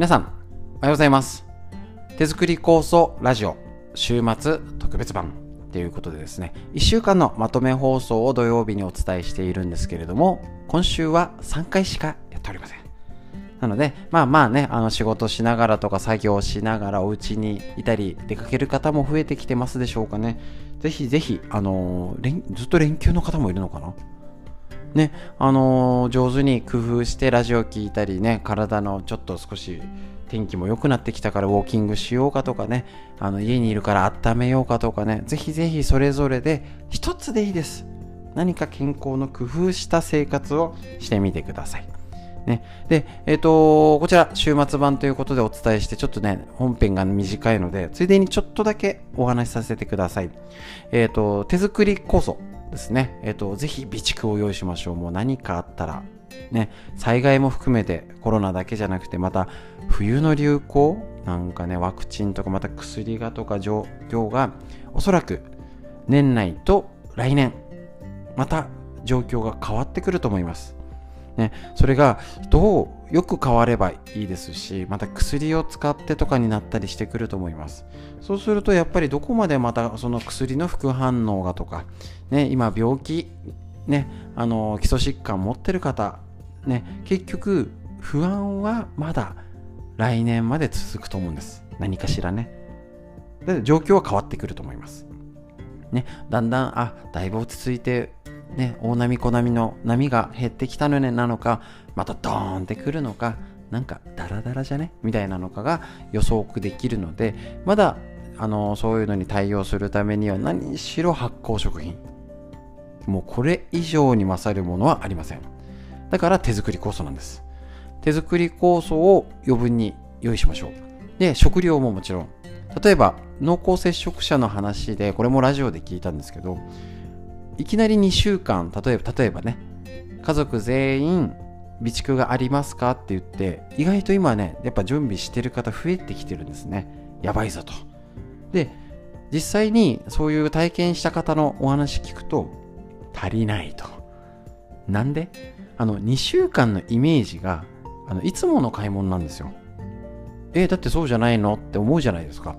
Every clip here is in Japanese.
皆さん、おはようございます。手作り構想ラジオ週末特別版ということでですね、1週間のまとめ放送を土曜日にお伝えしているんですけれども、今週は3回しかやっておりません。なので、まあまあね、あの仕事しながらとか作業しながらお家にいたり出かける方も増えてきてますでしょうかね。ぜひぜひ、あのーずっと連休の方もいるのかな？ね、あのー上手に工夫してラジオ聞いたりね、体のちょっと少し天気も良くなってきたからウォーキングしようかとかね、あの家にいるから温めようかとかね、ぜひぜひそれぞれで一つでいいです。何か健康の工夫した生活をしてみてください。ね、で、えっ、と、こちら、週末版ということでお伝えして、ちょっとね、本編が短いので、ついでにちょっとだけお話しさせてください。えっ、と、手作り酵素ですね。えっ、と、ぜひ備蓄を用意しましょう。もう何かあったら、ね、災害も含めてコロナだけじゃなくて、また冬の流行なんかね、ワクチンとか、また薬がとか状況が、おそらく年内と来年、また状況が変わってくると思います。ね、それがどうよく変わればいいですしまた薬を使ってとかになったりしてくると思います。そうするとやっぱりどこまでまたその薬の副反応がとか、ね、今病気、ね、あの基礎疾患持ってる方、ね、結局不安はまだ来年まで続くと思うんです。何かしらね。で状況は変わってくると思います。ね、だんだんあだいぶ落ち着いてね、大波小波の波が減ってきたのねなのかまたドーンってくるのかなんかダラダラじゃね？みたいなのかが予測できるのでまだあのそういうのに対応するためには何しろ発酵食品。もうこれ以上に勝るものはありません。だから手作り酵素なんです。手作り酵素を余分に用意しましょう。で食料ももちろん。例えば濃厚接触者の話でこれもラジオで聞いたんですけどいきなり2週間例えば例えばね家族全員備蓄がありますか？って言って意外と今ねやっぱ準備してる方増えてきてるんですね。やばいぞと。で実際にそういう体験した方のお話聞くと足りないと。なんで？あの2週間のイメージがあのいつもの買い物なんですよ。えだってそうじゃないの？って思うじゃないですか。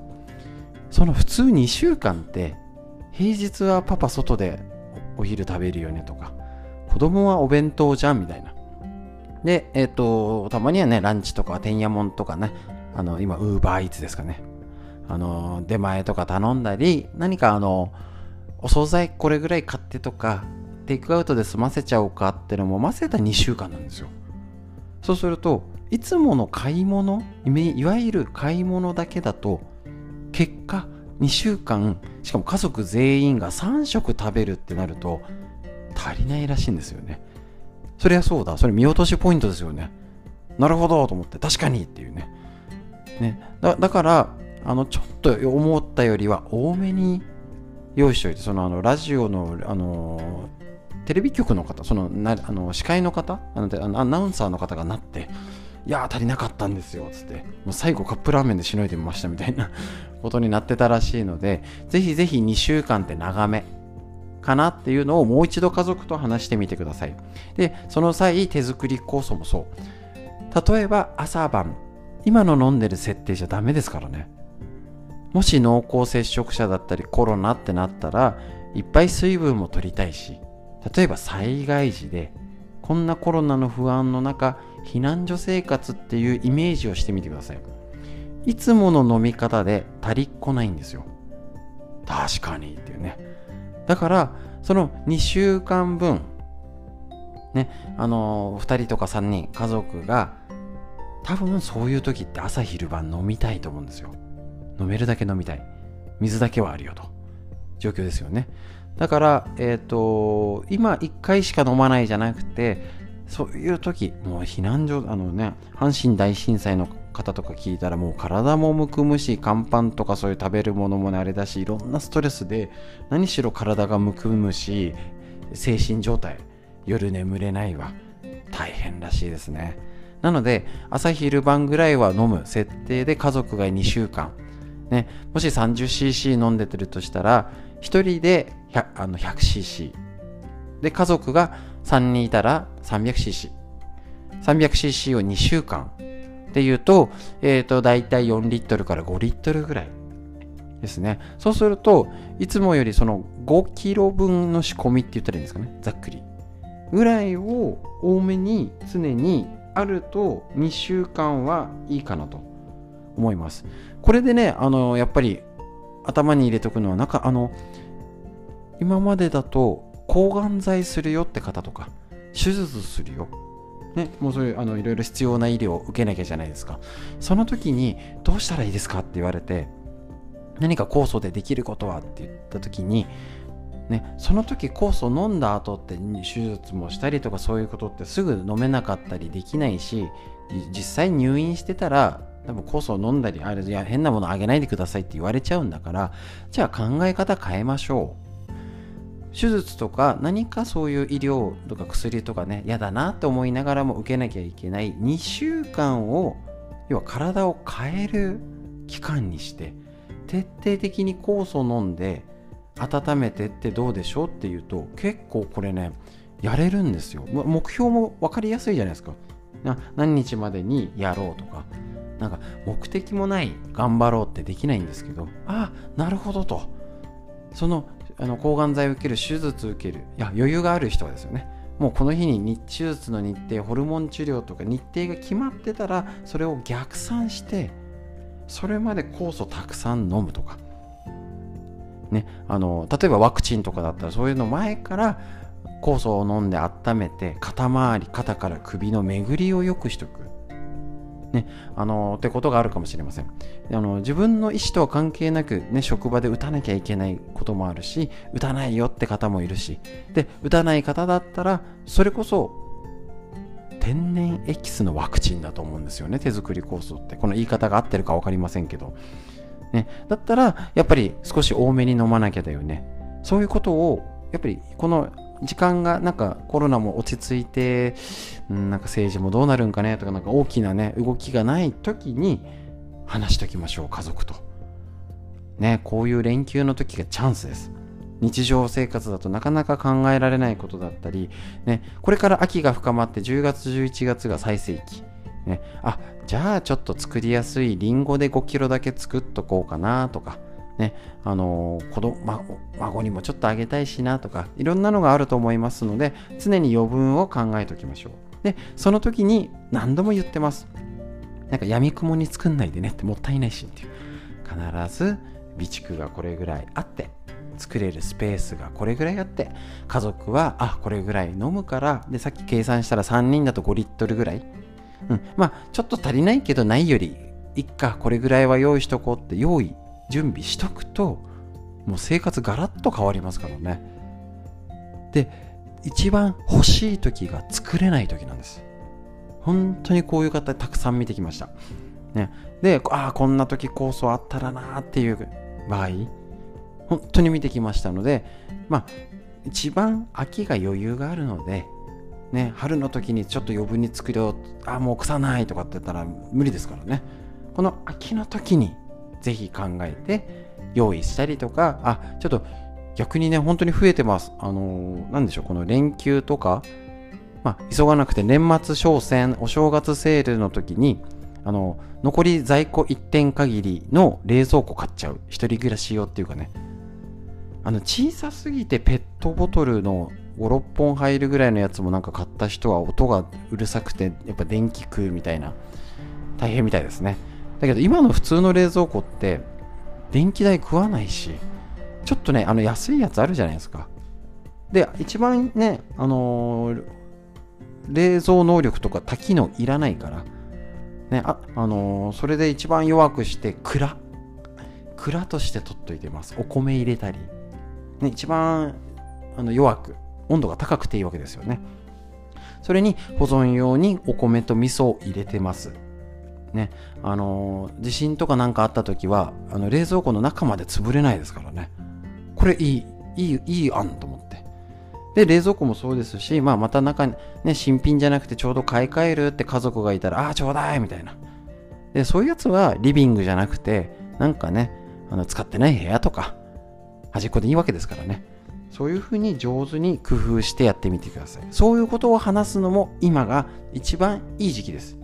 その普通2週間って平日はパパ外でお昼食べるよねとか子供はお弁当じゃんみたいな。でえっ、とたまにはねランチとかてんやもんとかねあの今ウーバーイーツですかね。あの出前とか頼んだり何かあのお惣菜これぐらい買ってとかテイクアウトで済ませちゃおうかってのも混ぜた2週間なんですよ。そうするといつもの買い物いわゆる買い物だけだと結果2週間しかも家族全員が3食食べるってなると足りないらしいんですよね。そりゃそうだ。それ見落としポイントですよね。なるほどと思って確かにっていうね。ね。だだからあのちょっと思ったよりは多めに用意しておいてそのあのラジオのあのテレビ局の方そのなあの司会の方あのアナウンサーの方がなっていや足りなかったんですよつって。もう最後カップラーメンでしのいでみましたみたいな ことになってたらしいのでぜひぜひ2週間って長めかなっていうのをもう一度家族と話してみてください。でその際手作り酵素もそう。例えば朝晩今の飲んでる設定じゃダメですからね。もし濃厚接触者だったりコロナってなったらいっぱい水分も取りたいし例えば災害時でこんなコロナの不安の中避難所生活っていうイメージをしてみてください。いつもの飲み方で足りっこないんですよ。確かにっていうね。だからその2週間分ねあの2人とか3人家族が多分そういう時って朝昼晩飲みたいと思うんですよ。飲めるだけ飲みたい。水だけはあるよと。状況ですよね。だからえっ、ー、と今1回しか飲まないじゃなくてそういう時もう避難所あのね阪神大震災の方とか聞いたらもう体もむくむし乾パンとかそういう食べるものもねあれだしいろんなストレスで何しろ体がむくむし精神状態夜眠れないわ。大変らしいですね。なので朝昼晩ぐらいは飲む設定で家族が2週間。ね、もし 30cc 飲んでてるとしたら1人で 100, あの 100cc で家族が3人いたら 300cc300cc を2週間っていうと、えっ、ー、と、だいたい4リットルから5リットルぐらいですね。そうすると、いつもよりその5キロ分の仕込みって言ったらいいんですかね。ざっくり。ぐらいを多めに常にあると2週間はいいかなと思います。これでね、あの、やっぱり頭に入れとくのは、なんかあの、今までだと抗がん剤するよって方とか、手術するよ。ね、もうそういうあのいろいろ必要な医療を受けなきゃじゃないですか。その時にどうしたらいいですかって言われて、何か酵素でできることはって言った時に、ね、その時酵素飲んだ後って手術もしたりとかそういうことってすぐ飲めなかったりできないし実際入院してたら多分酵素を飲んだりあれいや変なものあげないでくださいって言われちゃうんだからじゃあ考え方変えましょう手術とか何かそういう医療とか薬とかね嫌だなって思いながらも受けなきゃいけない。2週間を要は体を変える期間にして徹底的に酵素飲んで温めてってどうでしょうっていうと結構これねやれるんですよ。目標も分かりやすいじゃないですか。何日までにやろうとか。なんか目的もない頑張ろうってできないんですけどあなるほどと。そのあの抗がん剤を受ける手術を受ける。いや余裕がある人はですよね。もうこの日に手術の日程ホルモン治療とか日程が決まってたらそれを逆算してそれまで酵素たくさん飲むとか、ね、あの例えばワクチンとかだったらそういうの前から酵素を飲んで温めて肩周り肩から首の巡りを良くしとく。ね、あのってことがあるかもしれません。あの自分の意思とは関係なく、ね、職場で打たなきゃいけないこともあるし打たないよって方もいるし。で打たない方だったらそれこそ天然エキスのワクチンだと思うんですよね。手作り酵素って。この言い方が合ってるか分かりませんけど、ね、だったらやっぱり少し多めに飲まなきゃだよね。そういうことをやっぱりこの時間がなんかコロナも落ち着いて、うん、なんか政治もどうなるんかねとかなんか大きなね動きがない時に話しときましょう家族と。ねこういう連休の時がチャンスです。日常生活だとなかなか考えられないことだったり、ね、これから秋が深まって10月11月が最盛期、ね、あじゃあちょっと作りやすいりんごで5キロだけ作っとこうかなとか、ねあのー、子供、孫にもちょっとあげたいしなとかいろんなのがあると思いますので常に余分を考えておきましょう。でその時に何度も言ってます。なんか闇雲に作んないでねってもったいないしっていう。必ず備蓄がこれぐらいあって作れるスペースがこれぐらいあって家族はあこれぐらい飲むからでさっき計算したら3人だと5リットルぐらい、うん、まあちょっと足りないけどないよりいっかこれぐらいは用意しとこうって用意準備しとくともう生活ガラッと変わりますからね。で一番欲しい時が作れない時なんです。本当にこういう方たくさん見てきました、ね、でああこんな時構想あったらなっていう場合本当に見てきましたので、まあ、一番秋が余裕があるので、ね、春の時にちょっと余分に作ろう、あ、もう腐ないとかって言ったら無理ですからね。この秋の時にぜひ考えて用意したりとか、あ、ちょっと逆にね、本当に増えてます。あのー、なんでしょう、この連休とか、まあ、急がなくて年末商戦、お正月セールの時に、あの、残り在庫1点限りの冷蔵庫買っちゃう。一人暮らし用っていうかね。あの小さすぎてペットボトルの56本入るぐらいのやつもなんか買った人は音がうるさくてやっぱ電気食うみたいな大変みたいですねだけど今の普通の冷蔵庫って電気代食わないしちょっとねあの安いやつあるじゃないですか。で一番ねあのー、冷蔵能力とか多機能いらないからねあ、あのー、それで一番弱くして蔵蔵として取っといてます。お米入れたり。ね、一番あの弱く温度が高くていいわけですよね。それに保存用にお米と味噌を入れてます。ねあのー、地震とか何かあった時はあの冷蔵庫の中まで潰れないですからねこれいいいいいい案と思ってで冷蔵庫もそうですし、まあ、また中に、ね、新品じゃなくてちょうど買い替えるって家族がいたらああちょうだいみたいなでそういうやつはリビングじゃなくてなんかねあの使ってない部屋とか端っこでいいわけですからね。そういうふうに上手に工夫してやってみてください。そういうことを話すのも今が一番いい時期です。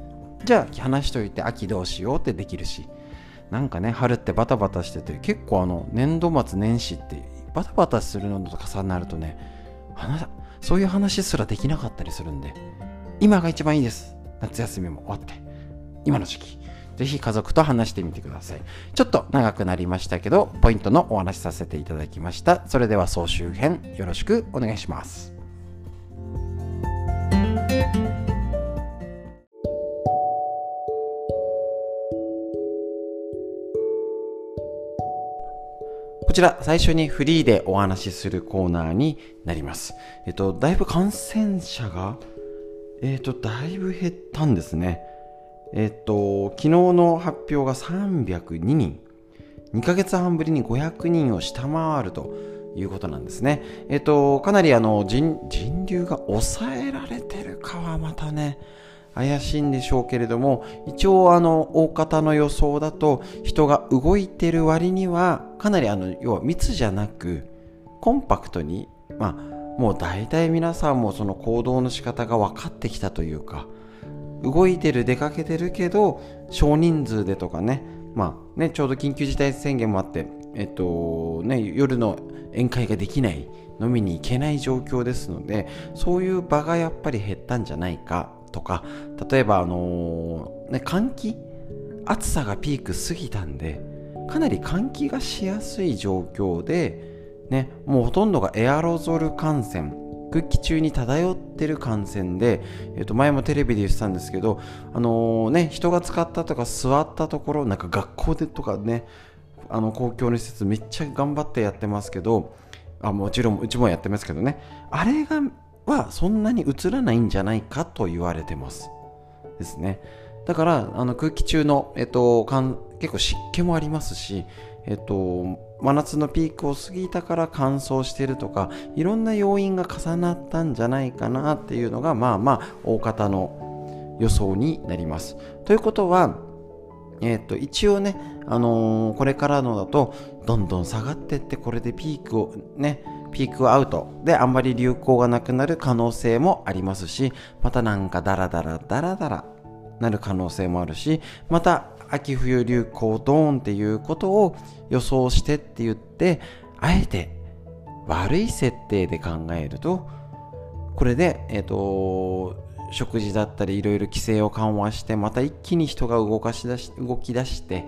じゃあ話しといて秋どうしようってできるし。なんかね春ってバタバタしてて結構あの年度末年始ってバタバタするのと重なるとねそういう話すらできなかったりするんで今が一番いいです。夏休みも終わって今の時期。ぜひ家族と話してみてください。ちょっと長くなりましたけどポイントのお話しさせていただきました。それでは総集編よろしくお願いします。ちら最初にフリーでお話しするコーナーになります。えっと、だいぶ感染者が、えっと、だいぶ減ったんですね。えっと、昨日の発表が302人。2ヶ月半ぶりに500人を下回るということなんですね。えっと、かなりあの人人流が抑えられてるかはまたね、怪しいんでしょうけれども一応あの大方の予想だと人が動いてる割にはかなりあの要は密じゃなくコンパクトにまあもう大体皆さんもその行動の仕方が分かってきたというか動いてる出かけてるけど少人数でとかねまあねちょうど緊急事態宣言もあってえっとね夜の宴会ができない飲みに行けない状況ですのでそういう場がやっぱり減ったんじゃないか。とか例えばあのー、ね換気？暑さがピーク過ぎたんでかなり換気がしやすい状況でねもうほとんどがエアロゾル感染空気中に漂ってる感染で、えー、と前もテレビで言ってたんですけど、あのー、ね、人が使ったとか座ったところなんか学校でとかねあの公共の施設めっちゃ頑張ってやってますけどあもちろんうちもやってますけどね。あれがはそんなに映らないんじゃないかと言われてます。ですね。だからあの空気中の、えっと、結構湿気もありますし、えっと、真夏のピークを過ぎたから乾燥してるとかいろんな要因が重なったんじゃないかなっていうのがまあまあ大方の予想になります。ということはえっと一応ね、あのー、これからのだとどんどん下がってってこれでピークをねピークアウト。であんまり流行がなくなる可能性もありますし、またなんかダラダラダラダラなる可能性もあるし、また秋冬流行ドーンっていうことを予想してって言って、あえて悪い設定で考えると、これで、えっ、ー、と、食事だったりいろいろ規制を緩和して、また一気に人が動かし出し、動き出して、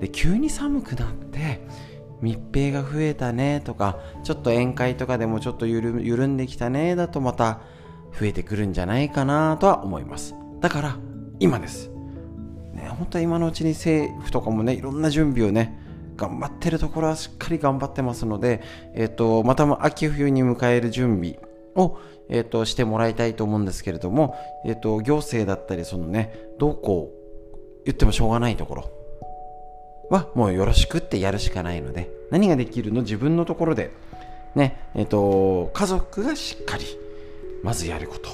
で、急に寒くなって、密閉が増えたねとかちょっと宴会とかでもちょっと緩緩んできたねだとまた増えてくるんじゃないかなとは思います。だから今です。ね本当は今のうちに政府とかもねいろんな準備をね頑張ってるところはしっかり頑張ってますので、えっ、ー、と、またも秋冬に迎える準備を、え、ー、と、してもらいたいと思うんですけれども、えっ、ー、と、行政だったり、そのね、どうこう言ってもしょうがないところ、はもうよろしくってやるしかないので何ができるの？自分のところで。ねえっ、ー、と家族がしっかりまずやること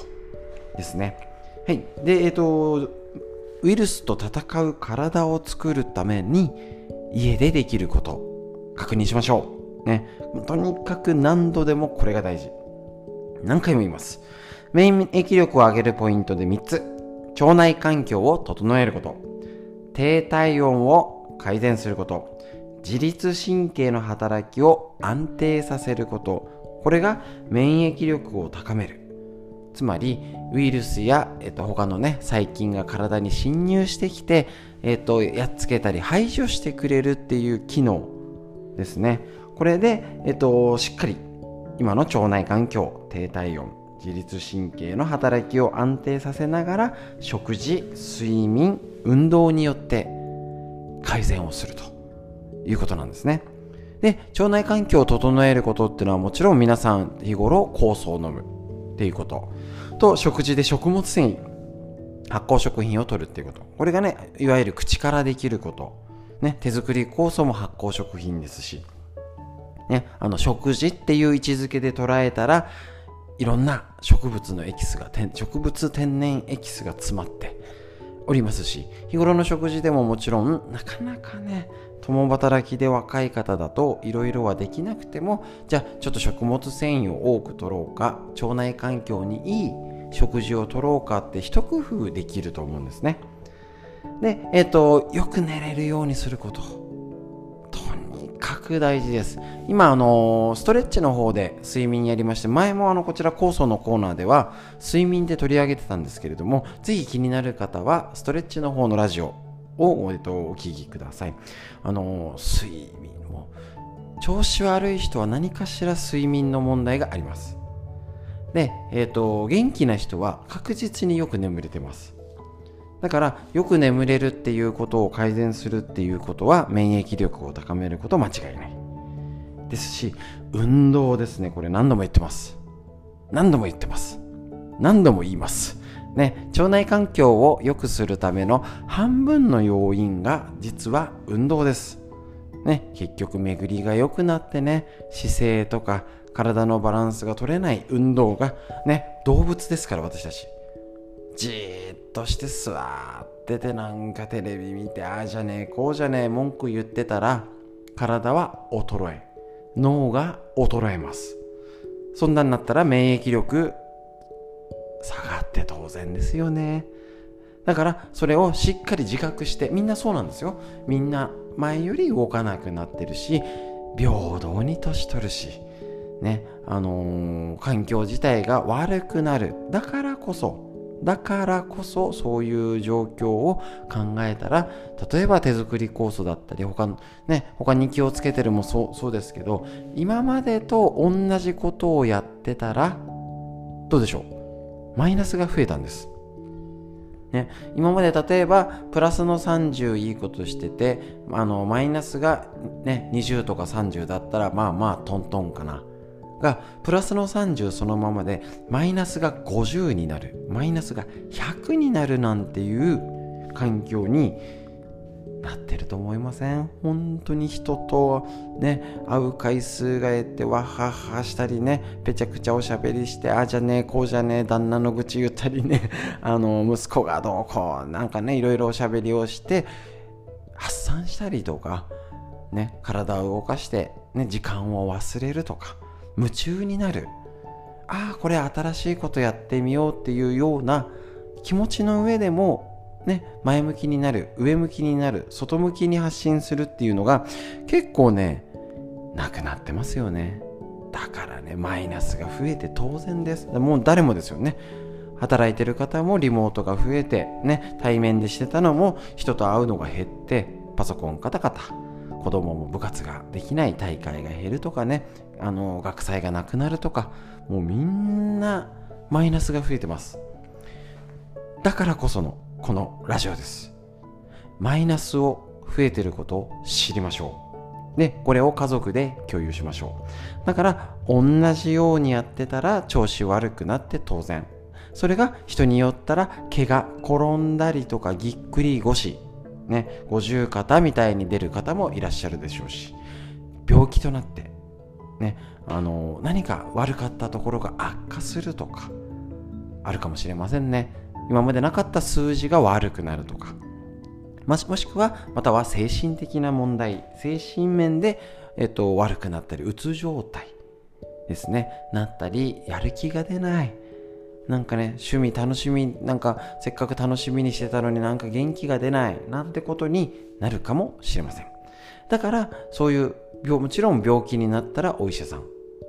ですね。はい。でえっ、ー、とウイルスと戦う体を作るために家でできること確認しましょう。ね。とにかく何度でもこれが大事。何回も言います。免疫力を上げるポイントで3つ。腸内環境を整えること。低体温を改善すること。自律神経の働きを安定させること。これが免疫力を高める。つまりウイルスや、えっと、他のね細菌が体に侵入してきて、えっと、やっつけたり排除してくれるっていう機能ですね。これで、えっと、しっかり今の腸内環境低体温自律神経の働きを安定させながら食事睡眠運動によって改善をするということなんですね。で、腸内環境を整えることっていうのはもちろん皆さん日頃酵素を飲むっていうこと。と、食事で食物繊維、発酵食品を取るっていうこと。これがね、いわゆる口からできること。ね、手作り酵素も発酵食品ですし、ね、あの食事っていう位置づけで捉えたら、いろんな植物のエキスが、植物天然エキスが詰まって、おりますし日頃の食事でももちろんなかなかね共働きで若い方だといろいろはできなくてもじゃあちょっと食物繊維を多く取ろうか腸内環境にいい食事を取ろうかって一工夫できると思うんですねで、えっ、ー、と、よく寝れるようにすること。く大事です。今、あの、ストレッチの方で睡眠やりまして、前もあの、こちら酵素のコーナーでは、睡眠で取り上げてたんですけれども、ぜひ気になる方は、ストレッチの方のラジオを、えっと、お聞きください。あの、睡眠も、調子悪い人は何かしら睡眠の問題があります。で、えっ、と、元気な人は確実によく眠れてます。だからよく眠れるっていうことを改善するっていうことは免疫力を高めること間違いない。ですし運動ですね。これ何度も言ってます。何度も言ってます。何度も言います。ね腸内環境を良くするための半分の要因が実は運動です。ね結局巡りが良くなってね姿勢とか体のバランスが取れない運動がね動物ですから私たち。じーっとして座っててなんかテレビ見てああじゃねえこうじゃねえ文句言ってたら体は衰え脳が衰えます。そんなになったら免疫力下がって当然ですよね。だからそれをしっかり自覚してみんなそうなんですよ。みんな前より動かなくなってるし平等に年取るしねあのー、環境自体が悪くなる。だからこそだからこそそういう状況を考えたら例えば手作り酵素だったり他のね他に気をつけてるもそうそうですけど今までと同じことをやってたらどうでしょう？マイナスが増えたんです。ね、今まで例えばプラスの30いいことしててあのマイナスが、ね、20とか30だったらまあまあトントンかな。がプラスの30そのままでマイナスが50になる。マイナスが100になるなんていう環境になってると思いません？本当に人とね会う回数が減ってわははしたりねぺちゃくちゃおしゃべりしてあじゃねえこうじゃねえ旦那の愚痴言ったりね あの息子がどうこうなんかねいろいろおしゃべりをして発散したりとかね体を動かしてね時間を忘れるとか夢中になる。ああこれ新しいことやってみようっていうような気持ちの上でもね前向きになる上向きになる外向きに発信するっていうのが結構ねなくなってますよね。だからねマイナスが増えて当然です。もう誰もですよね。働いてる方もリモートが増えてね対面でしてたのも人と会うのが減ってパソコンカタカタ子供も部活ができない大会が減るとかねあの学祭がなくなるとかもうみんなマイナスが増えてます。だからこそのこのラジオです。マイナスを増えてることを知りましょう。でこれを家族で共有しましょう。だから同じようにやってたら調子悪くなって当然。それが人によったら怪我転んだりとかぎっくり腰ね五十肩みたいに出る方もいらっしゃるでしょうし病気となってね、あの何か悪かったところが悪化するとかあるかもしれませんね。今までなかった数字が悪くなるとか。もしもしくはまたは精神的な問題精神面で、えっと、悪くなったりうつ状態ですね。なったりやる気が出ない。なんかね趣味楽しみなんかせっかく楽しみにしてたのになんか元気が出ない。なんてことになるかもしれません。だからそういうもちろん病気になったらお医者さん、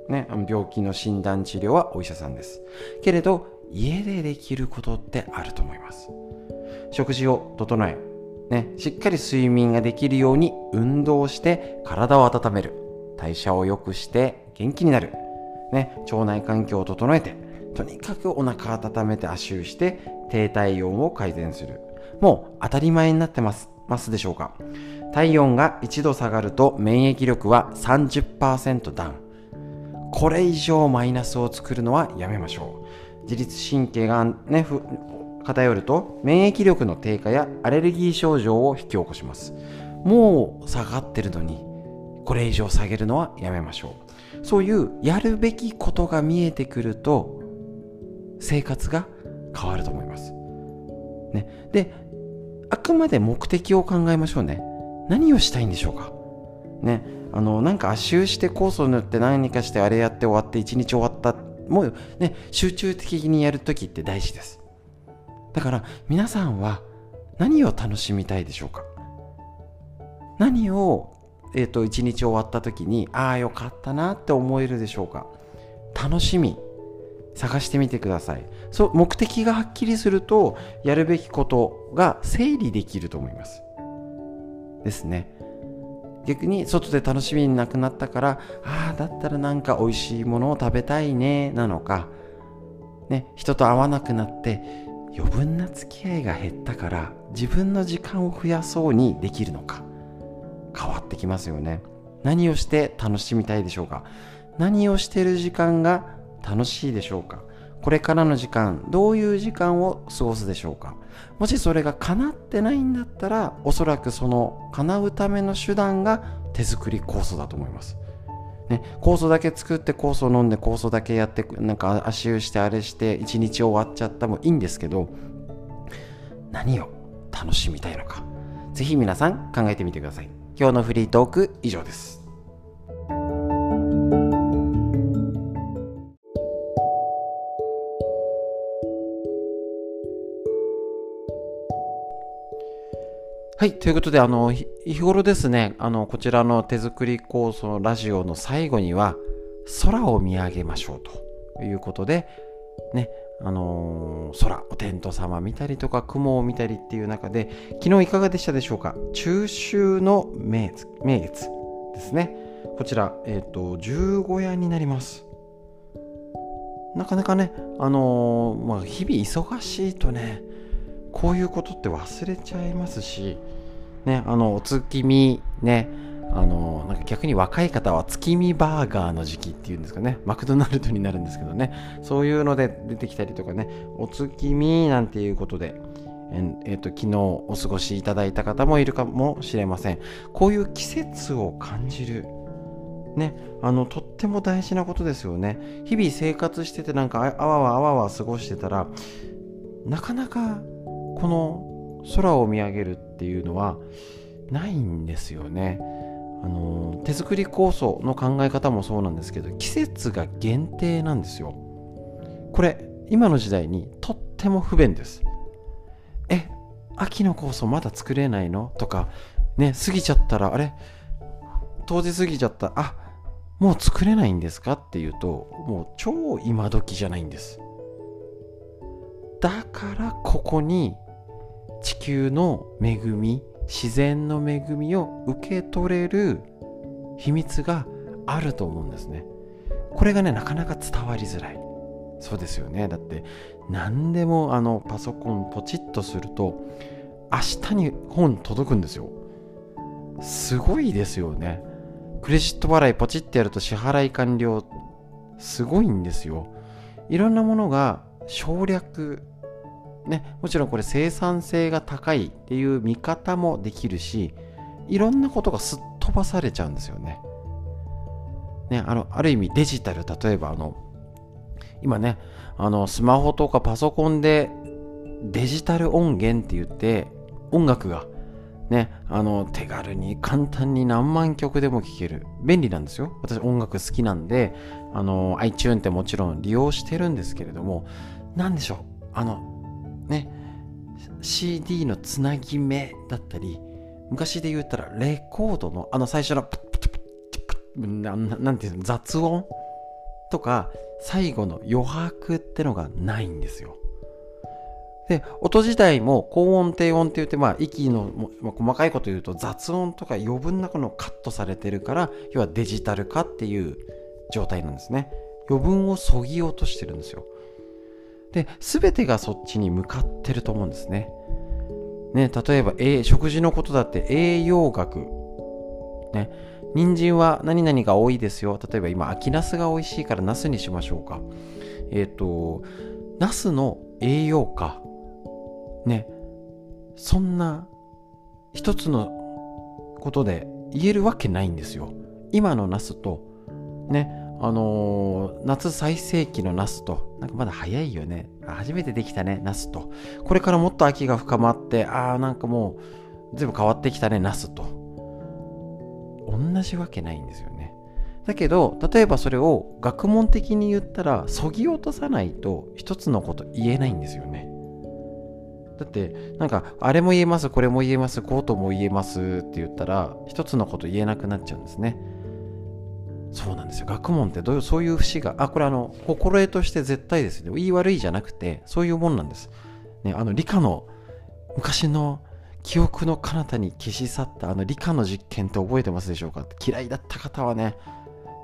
ね、病気の診断治療はお医者さんです。けれど家でできることってあると思います。食事を整え、ね、しっかり睡眠ができるように運動して体を温める。代謝を良くして元気になる、ね、腸内環境を整えてとにかくお腹温めて足湯して低体温を改善する。もう当たり前になってますますでしょうか。体温が1度下がると免疫力は30%ダウン。これ以上マイナスを作るのはやめましょう。自律神経がね偏ると免疫力の低下やアレルギー症状を引き起こします。もう下がってるのにこれ以上下げるのはやめましょう。そういうやるべきことが見えてくると生活が変わると思います、ね、であくまで目的を考えましょうね。何をしたいんでしょうか？ねあのなんか足湯して酵素塗って何かしてあれやって終わって一日終わったもうね集中的にやるときって大事です。だから皆さんは何を楽しみたいでしょうか？何を、えーと、一日終わった時にああよかったなって思えるでしょうか？楽しみ。探してみてください。そう目的がはっきりするとやるべきことが整理できると思います。ですね。逆に外で楽しみになくなったからああだったらなんか美味しいものを食べたいねなのか。ね人と会わなくなって余分な付き合いが減ったから自分の時間を増やそうにできるのか。変わってきますよね。何をして楽しみたいでしょうか。何をしてる時間が楽しいでしょうか。これからの時間どういう時間を過ごすでしょうか？もしそれが叶ってないんだったらおそらくその叶うための手段が手作り酵素だと思います。ね、酵素だけ作って酵素飲んで酵素だけやってなんか足湯してあれして一日終わっちゃったもいいんですけど何を楽しみたいのか。ぜひ皆さん考えてみてください。今日のフリートーク以上です。はい。ということで、あの、日頃ですね、あの、こちらの手作り構想のラジオの最後には、空を見上げましょうということで、ね、あのー、空、お天道様見たりとか、雲を見たりっていう中で、昨日いかがでしたでしょうか？中秋の名月名月ですね。こちら、えっ、ー、と、十五夜になります。なかなかね、あのー、まあ、日々忙しいとね、こういうことって忘れちゃいますし、ね、あのお月見ねあのなんか逆に若い方は月見バーガーの時期っていうんですかね。マクドナルドになるんですけどね。そういうので出てきたりとかね。お月見なんていうことでええーと、昨日お過ごしいただいた方もいるかもしれません。こういう季節を感じる。ねあのとっても大事なことですよね。日々生活しててなんかあわわあわわ過ごしてたらなかなかこの空を見上げるっていうのはないんですよね。あの手作り構想の考え方もそうなんですけど季節が限定なんですよ。これ今の時代にとっても不便です。え秋の酵素まだ作れないの？とかね過ぎちゃったらあれ？当時過ぎちゃったあもう作れないんですか？っていうともう超今時じゃないんですだからここに地球の恵み自然の恵みを受け取れる秘密があると思うんですね。これがねなかなか伝わりづらい。そうですよね。だって何でもあのパソコンポチッとすると明日に本届くんですよ。すごいですよね。クレジット払いポチッてやると支払い完了すごいんですよ。いろんなものが省略ね、もちろんこれ生産性が高いっていう見方もできるしいろんなことがすっ飛ばされちゃうんですよね。ねあのある意味デジタル例えばあの今ねあのスマホとかパソコンでデジタル音源って言って音楽がね、あの手軽に簡単に何万曲でも聴ける。便利なんですよ。私音楽好きなんであの iTune ってもちろん利用してるんですけれども何でしょう？あのね CD のつなぎ目だったり昔で言ったらレコードのあの最初のプップップップッななんていうの雑音とか最後の余白ってのがないんですよで音自体も高音低音って言ってまあ息の、まあ、細かいこと言うと雑音とか余分なこのカットされてるから要はデジタル化っていう状態なんですね余分をそぎ落としてるんですよで、全てがそっちに向かってると思うんですね。ね、例えば、え食事のことだって栄養学。ね、人参は何々が多いですよ。例えば今、秋ナスが美味しいからナスにしましょうか。えっ、ー、と、ナスの栄養価。ね、そんな一つのことで言えるわけないんですよ。今のナスと、ね、あのー、夏最盛期のナスと、なんかまだ早いよね。初めてできたね、ナスと。これからもっと秋が深まって、ああ、なんかもう、全部変わってきたね、ナスと。同じわけないんですよね。だけど、例えばそれを学問的に言ったら、そぎ落とさないと一つのこと言えないんですよね。だってなんかあれも言えますこれも言えますコートも言えますって言ったら一つのこと言えなくなっちゃうんですねそうなんですよ。学問ってどういうそういう節があこれあの心得として絶対ですね。言い悪いじゃなくてそういうもんなんです、ね、あの理科の昔の記憶の彼方に消し去ったあの理科の実験って覚えてますでしょうか？嫌いだった方はね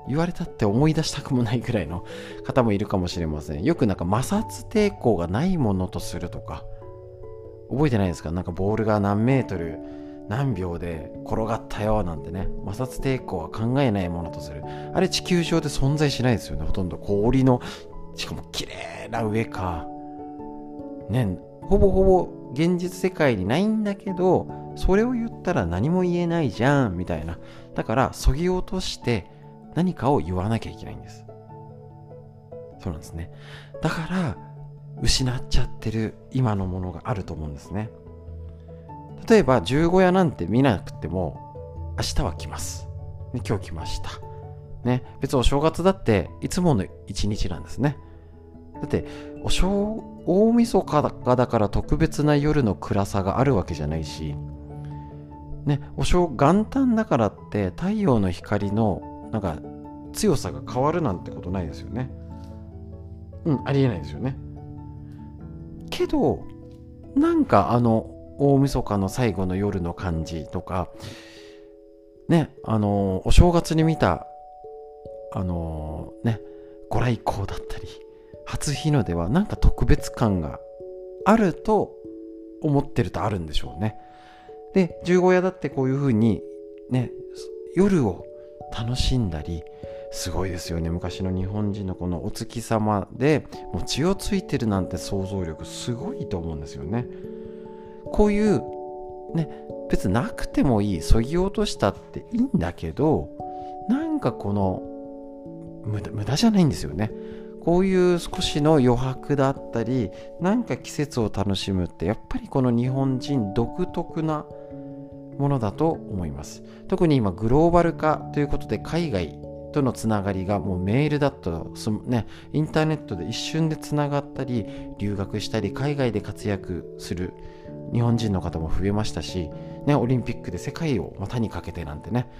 言われたって思い出したくもないぐらいの 方もいるかもしれません。よくなんか摩擦抵抗がないものとするとか覚えてないですか？なんかボールが何メートル何秒で転がったよなんてね摩擦抵抗は考えないものとする。あれ地球上で存在しないですよねほとんど。氷のしかも綺麗な上か。ねほぼほぼ現実世界にないんだけどそれを言ったら何も言えないじゃんみたいな。だからそぎ落として何かを言わなきゃいけないんです。そうなんですね。だから失っちゃってる今のものがあると思うんですね。例えば十五夜なんて見なくても明日は来ます、今日来ました。ね別にお正月だっていつもの一日なんですね。だってお正大晦日がだから特別な夜の暗さがあるわけじゃないしねお正元旦だからって太陽の光のなんか強さが変わるなんてことないですよね。うんありえないですよね。けどなんかあの大晦日の最後の夜の感じとかねあのお正月に見たあのねご来光だったり初日の出はなんか特別感があると思ってるとあるんでしょうね。で十五夜だってこういうふうにね夜を楽しんだりすごいですよね。昔の日本人のこのお月様でもう血をついてるなんて想像力すごいと思うんですよね。こういうね別なくてもいいそぎ落としたっていいんだけどなんかこの無駄じゃないんですよね。こういう少しの余白だったりなんか季節を楽しむってやっぱりこの日本人独特なものだと思います。特に今グローバル化ということで海外とのつながりがもうメールだとねインターネットで一瞬でつながったり留学したり海外で活躍する日本人の方も増えましたし、ね、オリンピックで世界を股にかけてなんてね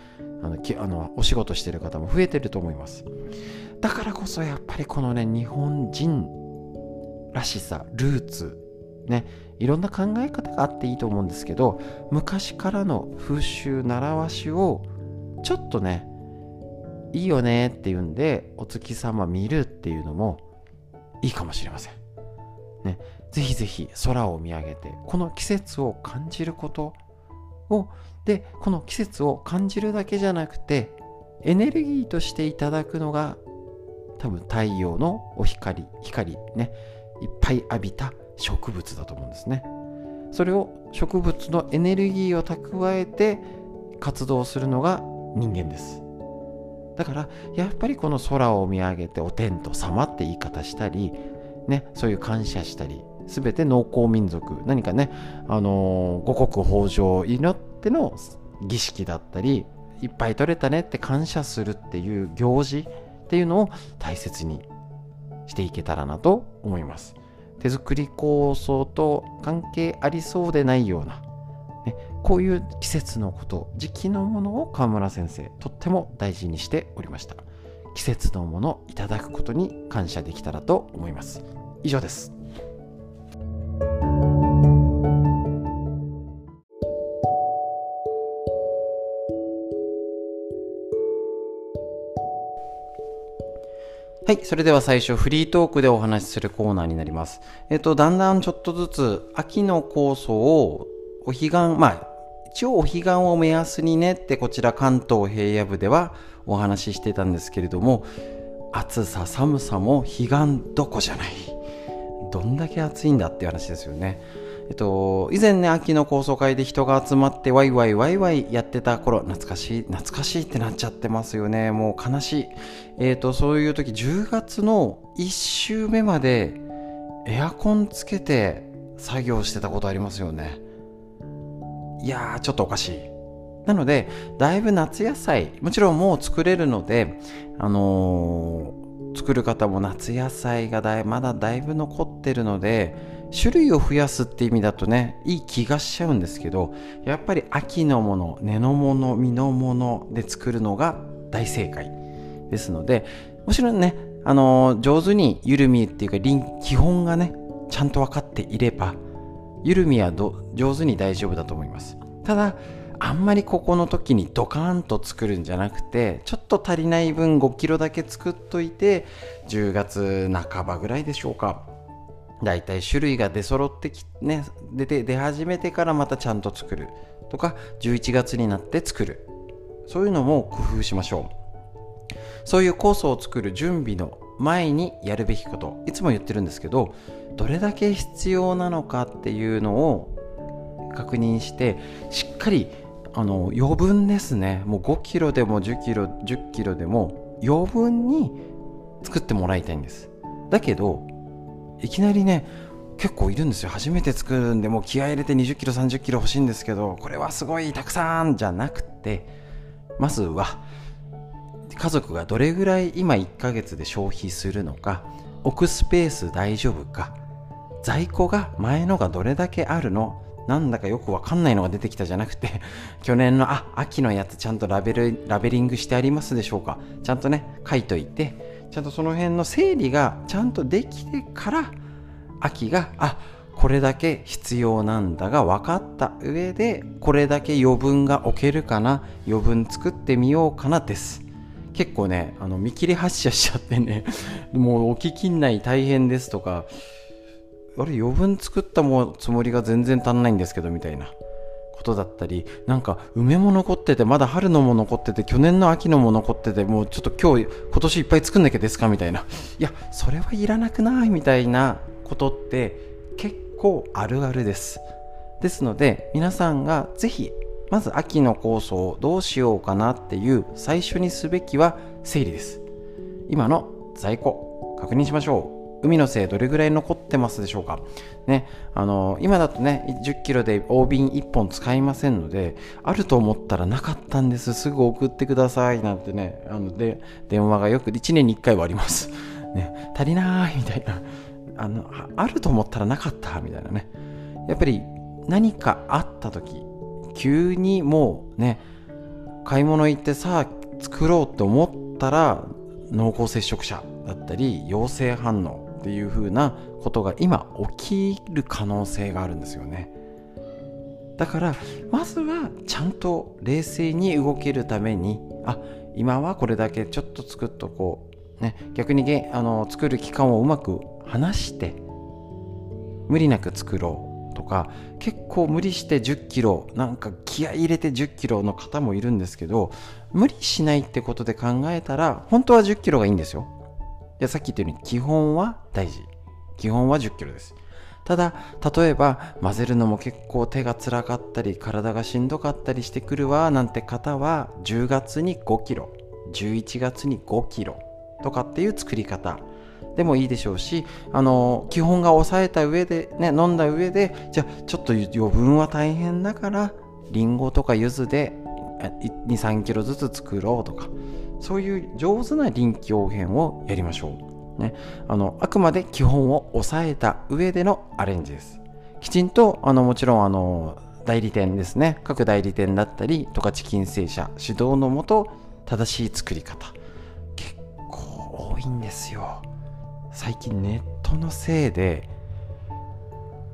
あのあのお仕事してる方も増えてると思いますだからこそやっぱりこのね日本人らしさルーツねいろんな考え方があっていいと思うんですけど昔からの風習習わしをちょっとねいいよねっていうんでお月様見るっていうのもいいかもしれません。ね、ぜひぜひ空を見上げてこの季節を感じることを。でこの季節を感じるだけじゃなくてエネルギーとしていただくのが多分太陽のお光光ね。いっぱい浴びた植物だと思うんですね。それを植物のエネルギーを蓄えて活動するのが人間です。だからやっぱりこの空を見上げてお天道様って言い方したりねそういう感謝したり全て農耕民族何かねあのー、五穀豊穣を祈っての儀式だったりいっぱい取れたねって感謝するっていう行事っていうのを大切にしていけたらなと思います。手作り構想と関係ありそうでないような、こういう季節のこと時期のものを川村先生とっても大事にしておりました。季節のものいただくことに感謝できたらと思います。以上です。はい。それでは最初、フリートークでお話しするコーナーになります。えっと、だんだんちょっとずつ、秋の構想をお彼岸、まあ、一応お彼岸を目安にねってこちら関東平野部ではお話ししてたんですけれども暑さ寒さも彼岸どこじゃないどんだけ暑いんだっていう話ですよねえっと以前ね秋の高層会で人が集まってワイワイワイワイやってた頃懐かしい懐かしいってなっちゃってますよね。もう悲しい。えっとそういう時10月の1週目までエアコンつけて作業してたことありますよね。いやーちょっとおかしい。なのでだいぶ夏野菜もちろんもう作れるのであのー、作る方も夏野菜がだいまだだいぶ残ってるので種類を増やすって意味だとねいい気がしちゃうんですけどやっぱり秋のもの根のもの実のもので作るのが大正解ですのでもちろんねあの上手に緩みっていうか基本がねちゃんと分かっていれば緩みは上手に大丈夫だと思います。ただあんまりここの時にドカーンと作るんじゃなくてちょっと足りない分5キロだけ作っといて10月半ばぐらいでしょうか。だいたい種類が出揃ってきね出て出始めてからまたちゃんと作る。とか11月になって作る。そういうのも工夫しましょう。そういうコースを作る準備の前にやるべきこと。いつも言ってるんですけどどれだけ必要なのかっていうのを確認してしっかりあの余分ですね。もう5キロでも10キロ10キロでも余分に作ってもらいたいんです。だけどいきなりね結構いるんですよ。初めて作るんでもう気合入れて20キロ30キロ欲しいんですけどこれはすごいたくさんじゃなくてまずは家族がどれぐらい今1ヶ月で消費するのか置くスペース大丈夫か在庫が前のがどれだけあるのなんだかよくわかんないのが出てきたじゃなくて 去年のあ秋のやつちゃんとラベルラベリングしてありますでしょうかちゃんとね書いといてちゃんとその辺の整理がちゃんとできてから秋があこれだけ必要なんだが分かった上でこれだけ余分が置けるかな余分作ってみようかなです。結構ねあの見切り発車しちゃってね もう置ききんない大変ですとかあれ余分作ったもつもりが全然足んないんですけどみたいな。ことだったりなんか梅も残っててまだ春のも残ってて去年の秋のも残っててもうちょっと今日今年いっぱい作んなきゃですかみたいな。いやそれはいらなくないみたいなことって結構あるあるです。ですので皆さんがぜひまず秋の構想をどうしようかなっていう最初にすべきは整理です。今の在庫確認しましょう。海の精どれぐらい残ってますでしょうか？ね、あの今だとね10キロで大瓶1本使いませんのであると思ったらなかったんです。すぐ送ってくださいなんてねあので電話がよく1年に1回はあります、ね、足りないみたいな。あのあると思ったらなかったみたいなね。やっぱり何かあった時急にもうね買い物行ってさあ作ろうって思ったら濃厚接触者だったり陽性反応っていう風なことが今起きる可能性があるんですよね。だからまずはちゃんと冷静に動けるためにあ今はこれだけちょっと作っとこう、ね、逆にあの作る期間をうまく離して無理なく作ろうとか結構無理して1 0キロなんか気合入れて1 0キロの方もいるんですけど無理しないってことで考えたら本当は1 0キロがいいんですよ。さっき言ったように基本は大事。基本は1 0キロです。ただ例えば混ぜるのも結構手が辛かったり体がしんどかったりしてくるわなんて方は10月に5キロ11月に5キロとかっていう作り方。でもいいでしょうしあの基本が抑えた上でね飲んだ上でじゃあちょっと余分は大変だからりんごとか柚子で23キロずつ作ろうとか。そういう上手な臨機応変をやりましょう。ね、あのあくまで基本を抑えた上でのアレンジです。きちんとあのもちろんあの代理店ですね。各代理店だったり十勝金星社指導のもと正しい作り方。結構多いんですよ。最近ネットのせいで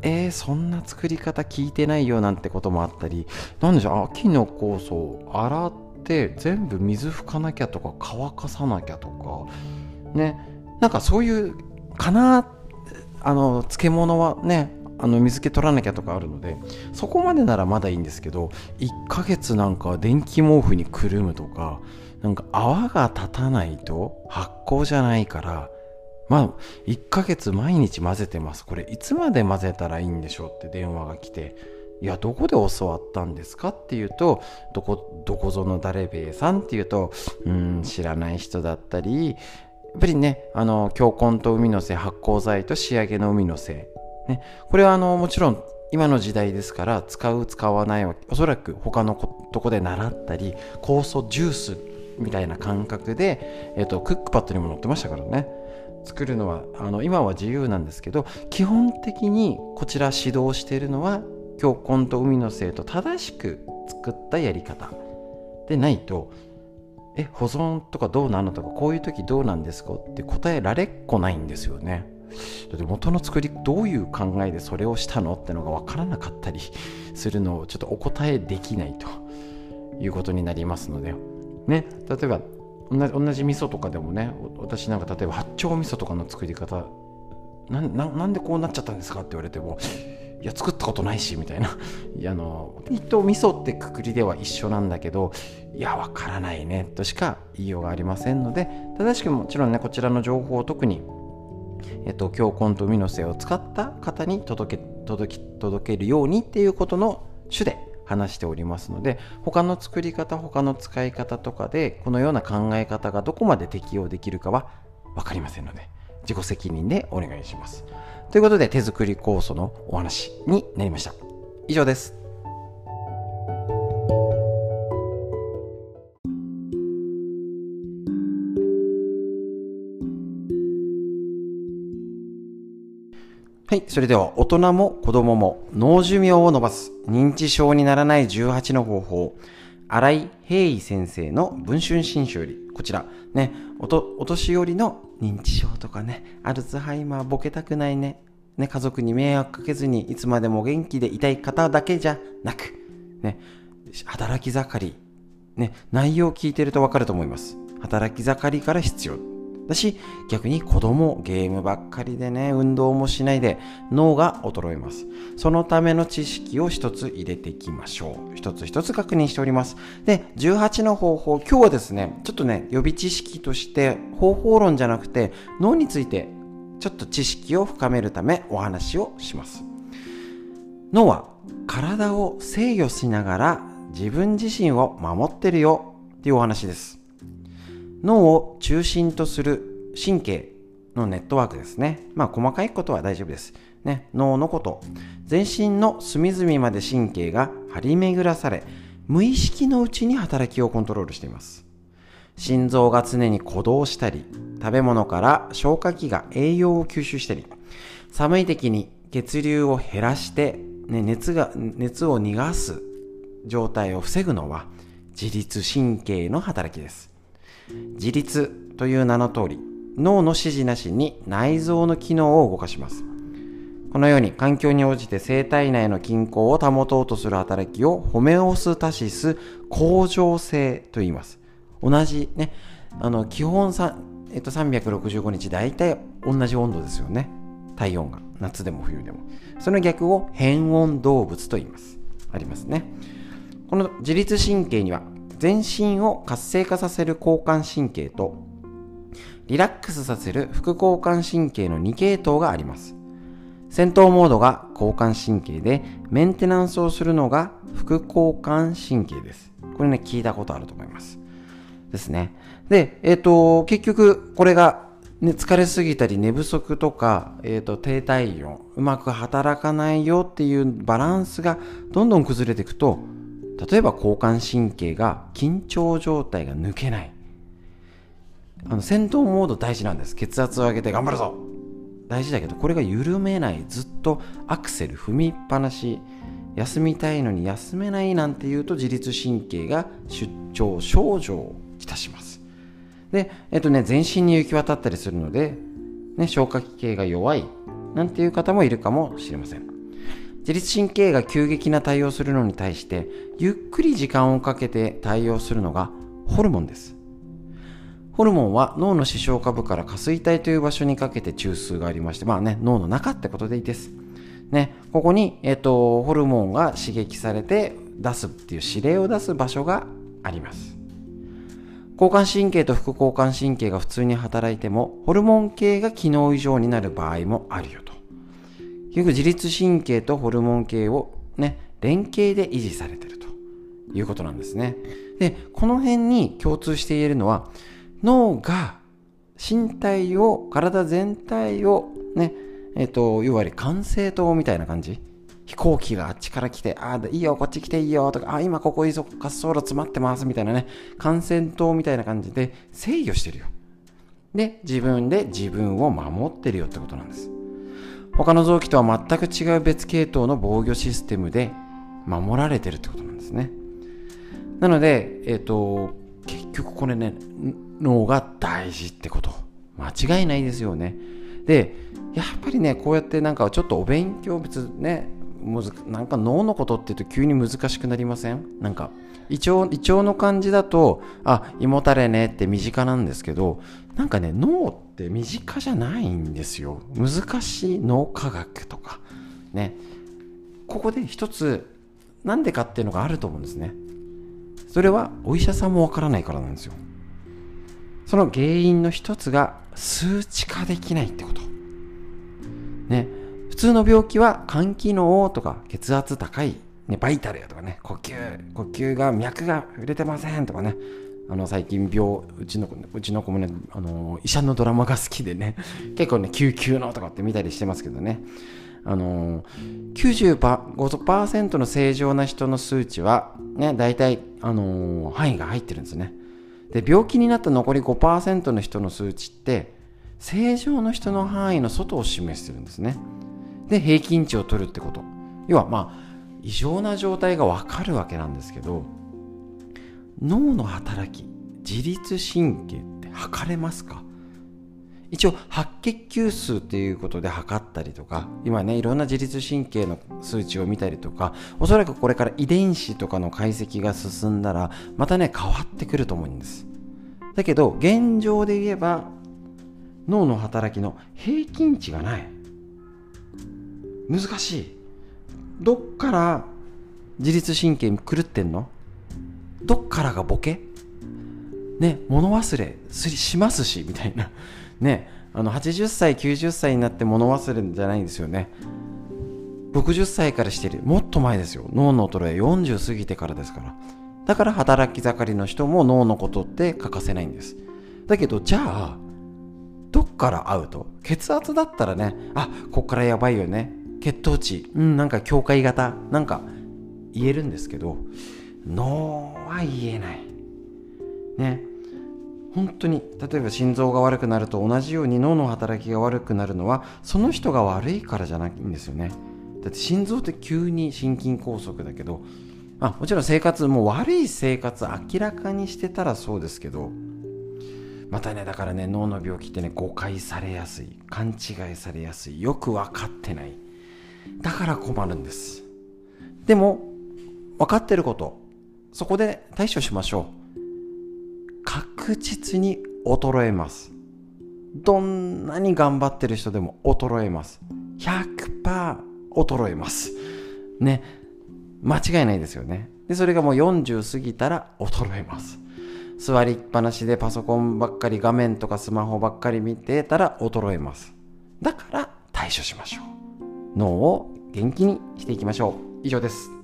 えー、そんな作り方聞いてないよなんてこともあったり。なんでしょう秋の酵素洗っって全部水拭かなきゃとか乾かさなきゃとかね。なんかそういうかなあの漬物はねあの水気取らなきゃとかあるのでそこまでならまだいいんですけど1ヶ月なんか電気毛布にくるむとかなんか泡が立たないと発酵じゃないからまあ1ヶ月毎日混ぜてます。これいつまで混ぜたらいいんでしょうって電話が来て。いやどこで教わったんですかっていうとどこどこぞの誰べえさんっていうとうん知らない人だったりやっぱりねあの強根と海のせい発酵剤と仕上げの海のせ。ね、これはあのもちろん今の時代ですから使う使わないはおそらく他のとこで習ったり酵素ジュースみたいな感覚で、えっと、クックパッドにも載ってましたからね。作るのはあの今は自由なんですけど基本的にこちら指導しているのは教根と海の生と正しく作ったやり方。でないとえ保存とかどうなのとかこういう時どうなんですか？って答えられっこないんですよね。だって元の作りどういう考えでそれをしたのってのが分からなかったりするのをちょっとお答えできないということになりますので。ね例えば同じ味噌とかでもね私なんか例えば八丁味噌とかの作り方ななんでこうなっちゃったんですか？って言われてもいや作ったことないしみたいな。いやあの一と味噌ってくくりでは一緒なんだけどいやわからないねとしか言いようがありませんので正しくもちろんねこちらの情報を特にえっと、教根と海のせを使った方に届け届き届けるようにっていうことの主で話しておりますので他の作り方他の使い方とかでこのような考え方がどこまで適用できるかは分かりませんので自己責任でお願いします。ということで手作り酵素のお話になりました以上ですはい。それでは、大人も子供も脳寿命を伸ばす認知症にならない18の方法。新井平井先生の文春新書より、こちら、ね、おと、お年寄りの認知症とかね、アルツハイマー、ボケたくないね、ね、家族に迷惑かけずに、いつまでも元気でいたい方だけじゃなく、ね、働き盛り、ね、内容を聞いてるとわかると思います。働き盛りから必要。だし、逆に子供、ゲームばっかりでね、運動もしないで脳が衰えます。そのための知識を一つ入れていきましょう。一つ一つ確認しております。で、18の方法、今日はですね、ちょっとね、予備知識として方法論じゃなくて脳についてちょっと知識を深めるためお話をします。脳は体を制御しながら自分自身を守ってるよっていうお話です。脳を中心とする神経のネットワークですね。まあ細かいことは大丈夫です。ね、脳のこと。全身の隅々まで神経が張り巡らされ、無意識のうちに働きをコントロールしています。心臓が常に鼓動したり、食べ物から消化器が栄養を吸収したり、寒い時に血流を減らして、ね、熱が、熱を逃がす状態を防ぐのは自律神経の働きです。自律という名の通り、脳の指示なしに内臓の機能を動かします。このように環境に応じて生体内の均衡を保とうとする働きをホメオスタシス恒常性と言います。同じね、あの基本さ、えっと、365日大体同じ温度ですよね。体温が。夏でも冬でも。その逆を変温動物と言います。ありますね。この自律神経には全身を活性化させる交感神経とリラックスさせる副交感神経の2系統があります。戦闘モードが交感神経でメンテナンスをするのが副交感神経です。これね、聞いたことあると思います。ですね。で、えっ、ー、と、結局、これが、ね、疲れすぎたり寝不足とか、えっ、ー、と、低体温、うまく働かないよっていうバランスがどんどん崩れていくと、例えば交感神経が緊張状態が抜けない。あの戦闘モード大事なんです。血圧を上げて頑張るぞ。大事だけどこれが緩めない。ずっとアクセル踏みっぱなし休みたいのに休めないなんていうと自律神経が出張症状をきたします。でえっとね全身に行き渡ったりするので、ね、消化器系が弱いなんていう方もいるかもしれません。自律神経が急激な対応するのに対してゆっくり時間をかけて対応するのがホルモンです。ホルモンは脳の視床下部から下垂体という場所にかけて中枢がありましてまあね脳の中ってことでいいです。ねここに、えっと、ホルモンが刺激されて出すっていう指令を出す場所があります。交感神経と副交感神経が普通に働いてもホルモン系が機能異常になる場合もあるよと。結局自律神経とホルモン系をね、連携で維持されてると。いうことなんですね。で、この辺に共通して言えるのは、脳が身体を、体全体をね、えっ、と、いわゆる管制塔みたいな感じ？飛行機があっちから来て、ああ、いいよ、こっち来ていいよ、とか、ああ今ここいいぞ、滑走路詰まってます、みたいなね、幹線塔みたいな感じで制御してるよ。で自分で自分を守ってるよってことなんです他の臓器とは全く違う別系統の防御システムで守られてるってことなんですねなので、えっ、ー、と結局これね脳が大事ってこと。間違いないですよね。でやっぱりねこうやってなんかちょっとお勉強別ねむずなんか脳のことって言うと急に難しくなりません？なんか胃腸胃腸の感じだとあ胃もたれねって身近なんですけどなんかね脳って身近じゃないんですよ。難しい脳科学とか。ね。ここで一つなんでかっていうのがあると思うんですね。それはお医者さんもわからないからなんですよ。その原因の一つが数値化できないってこと。ね。普通の病気は肝機能とか血圧高い、ね、バイタルやとかね呼吸呼吸が脈が触れてませんとかね。あの最近病うちの子うちの子もねあの医者のドラマが好きでね。結構ね救急のとかって見たりしてますけどね。あの95%の正常な人の数値はね大体あの範囲が入ってるんですね。で病気になった残り5%の人の数値って正常の人の範囲の外を示してるんですね。で平均値を取るってこと。要はまあ異常な状態がわかるわけなんですけど脳の働き自律神経って測れますか？一応白血球数っていうことで測ったりとか今ねいろんな自律神経の数値を見たりとかおそらくこれから遺伝子とかの解析が進んだらまたね変わってくると思うんです。だけど現状で言えば脳の働きの平均値がない。難しい。どっから自律神経狂ってんの？どっからがボケ？ね物忘れしますしみたいな。ねあの80歳90歳になって物忘れじゃないんですよね。60歳からしてる。もっと前ですよ。脳の衰え40過ぎてからですから。だから働き盛りの人も脳のことって欠かせないんです。だけどじゃあどっから会うと？血圧だったらね。あこっからやばいよね。血糖値。うんなんか境界型。なんか言えるんですけど脳は言えない。ね。本当に例えば心臓が悪くなると同じように脳の働きが悪くなるのはその人が悪いからじゃないんですよね。だって心臓って急に心筋梗塞だけどあもちろん生活もう悪い生活明らかにしてたらそうですけどまたねだからね脳の病気ってね誤解されやすい勘違いされやすいよく分かってない。だから困るんです。でも分かってることそこで対処しましょう。確実に衰えます。どんなに頑張ってる人でも衰えます。100%衰えます。ね。間違いないですよね。でそれがもう40過ぎたら衰えます。座りっぱなしでパソコンばっかり画面とかスマホばっかり見てたら衰えます。だから対処しましょう。脳を元気にしていきましょう。以上です。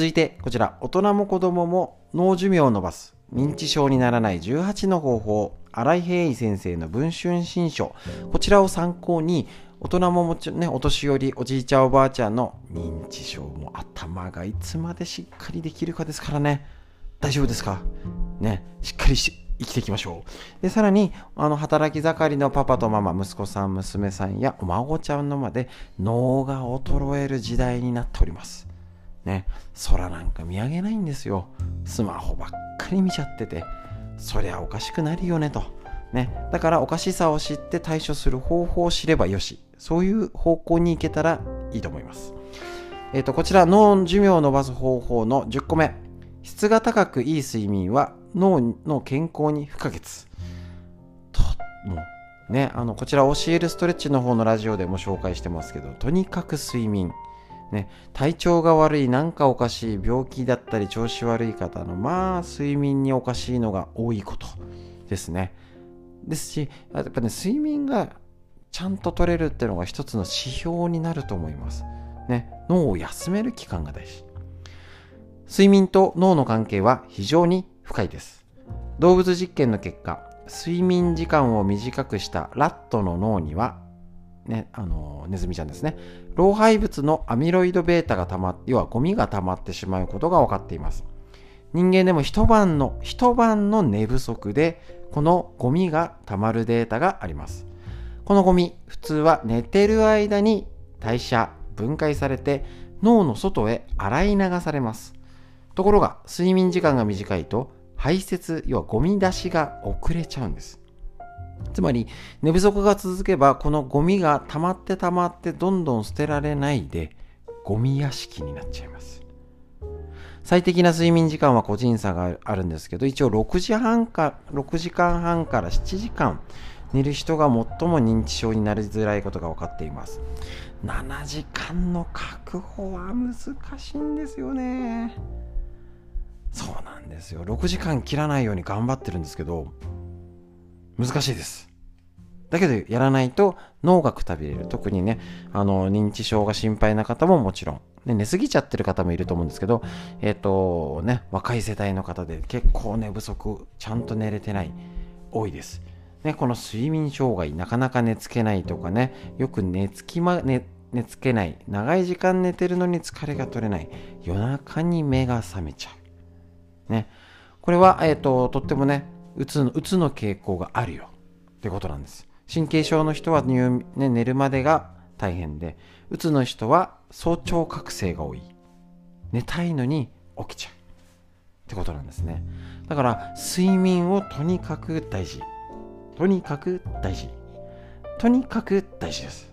続いてこちら大人も子供も脳寿命を伸ばす認知症にならない18の方法新井平井先生の文春新書こちらを参考に大人ももちろんねお年寄りおじいちゃんおばあちゃんの認知症も頭がいつまでしっかりできるかですからね大丈夫ですか？ねしっかりし生きていきましょう。で、さらに、あの、働き盛りのパパとママ、息子さん、娘さんやお孫ちゃんのまで脳が衰える時代になっております。ね、空なんか見上げないんですよ。スマホばっかり見ちゃってて、そりゃおかしくなるよねと。ね、だからおかしさを知って対処する方法を知ればよし。そういう方向に行けたらいいと思います。えっ、ー、と、こちら脳寿命を伸ばす方法の10個目。質が高くいい睡眠は脳の健康に不可欠。と、もう、ね、あの、こちら教えるストレッチの方のラジオでも紹介してますけど、とにかく睡眠。ね、体調が悪い、なんかおかしい、病気だったり調子悪い方の、まあ、睡眠におかしいのが多いことですね。ですし、やっぱね、睡眠がちゃんと取れるっていうのが一つの指標になると思います。ね、脳を休める期間が大事。睡眠と脳の関係は非常に深いです。動物実験の結果、睡眠時間を短くしたラットの脳にはね、あのネズミちゃんですね。老廃物のアミロイド β がたま要はゴミが溜まってしまうことが分かっています。人間でも一晩の一晩の寝不足でこのゴミが溜まるデータがあります。このゴミ普通は寝てる間に代謝分解されて脳の外へ洗い流されます。ところが睡眠時間が短いと排泄要はゴミ出しが遅れちゃうんです。つまり寝不足が続けばこのゴミが溜まって溜まってどんどん捨てられないでゴミ屋敷になっちゃいます。最適な睡眠時間は個人差があるんですけど一応6時半か6時間半から7時間寝る人が最も認知症になりづらいことが分かっています。7時間の確保は難しいんですよね。そうなんですよ。6時間切らないように頑張ってるんですけど難しいです。だけどやらないと脳がくたびれる。特にね、あの、認知症が心配な方ももちろん。で寝すぎちゃってる方もいると思うんですけど、えっ、ー、とね、若い世代の方で結構寝不足、ちゃんと寝れてない、多いです。ね、この睡眠障害、なかなか寝つけないとかね、よく寝つきま、寝、寝つけない、長い時間寝てるのに疲れが取れない、夜中に目が覚めちゃう。ね、これは、えっ、ー、と、とってもね、うつのうつの傾向があるよ。ってことなんです。神経症の人は入、ね、寝るまでが大変でうつの人は早朝覚醒が多い。寝たいのに起きちゃう。ってことなんですね。だから睡眠をとにかく大事。とにかく大事。とにかく大事です、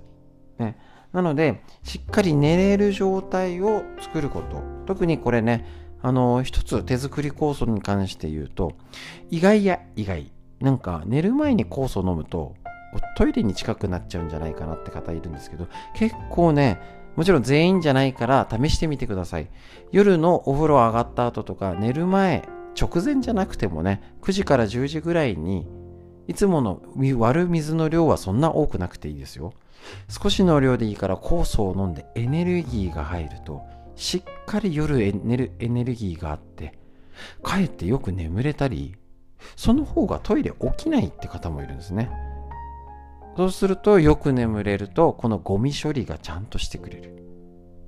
ね、なのでしっかり寝れる状態を作ること。特にこれねあの、一つ手作り酵素に関して言うと、意外や意外。なんか寝る前に酵素を飲むと、トイレに近くなっちゃうんじゃないかなって方いるんですけど、結構ね、もちろん全員じゃないから試してみてください。夜のお風呂上がった後とか寝る前、直前じゃなくてもね、9時から10時ぐらいに、いつもの割る水の量はそんな多くなくていいですよ。少しの量でいいから酵素を飲んでエネルギーが入ると、しっかり夜寝るエネルギーがあってかえってよく眠れたりその方がトイレ起きないって方もいるんですね。そうするとよく眠れるとこのゴミ処理がちゃんとしてくれる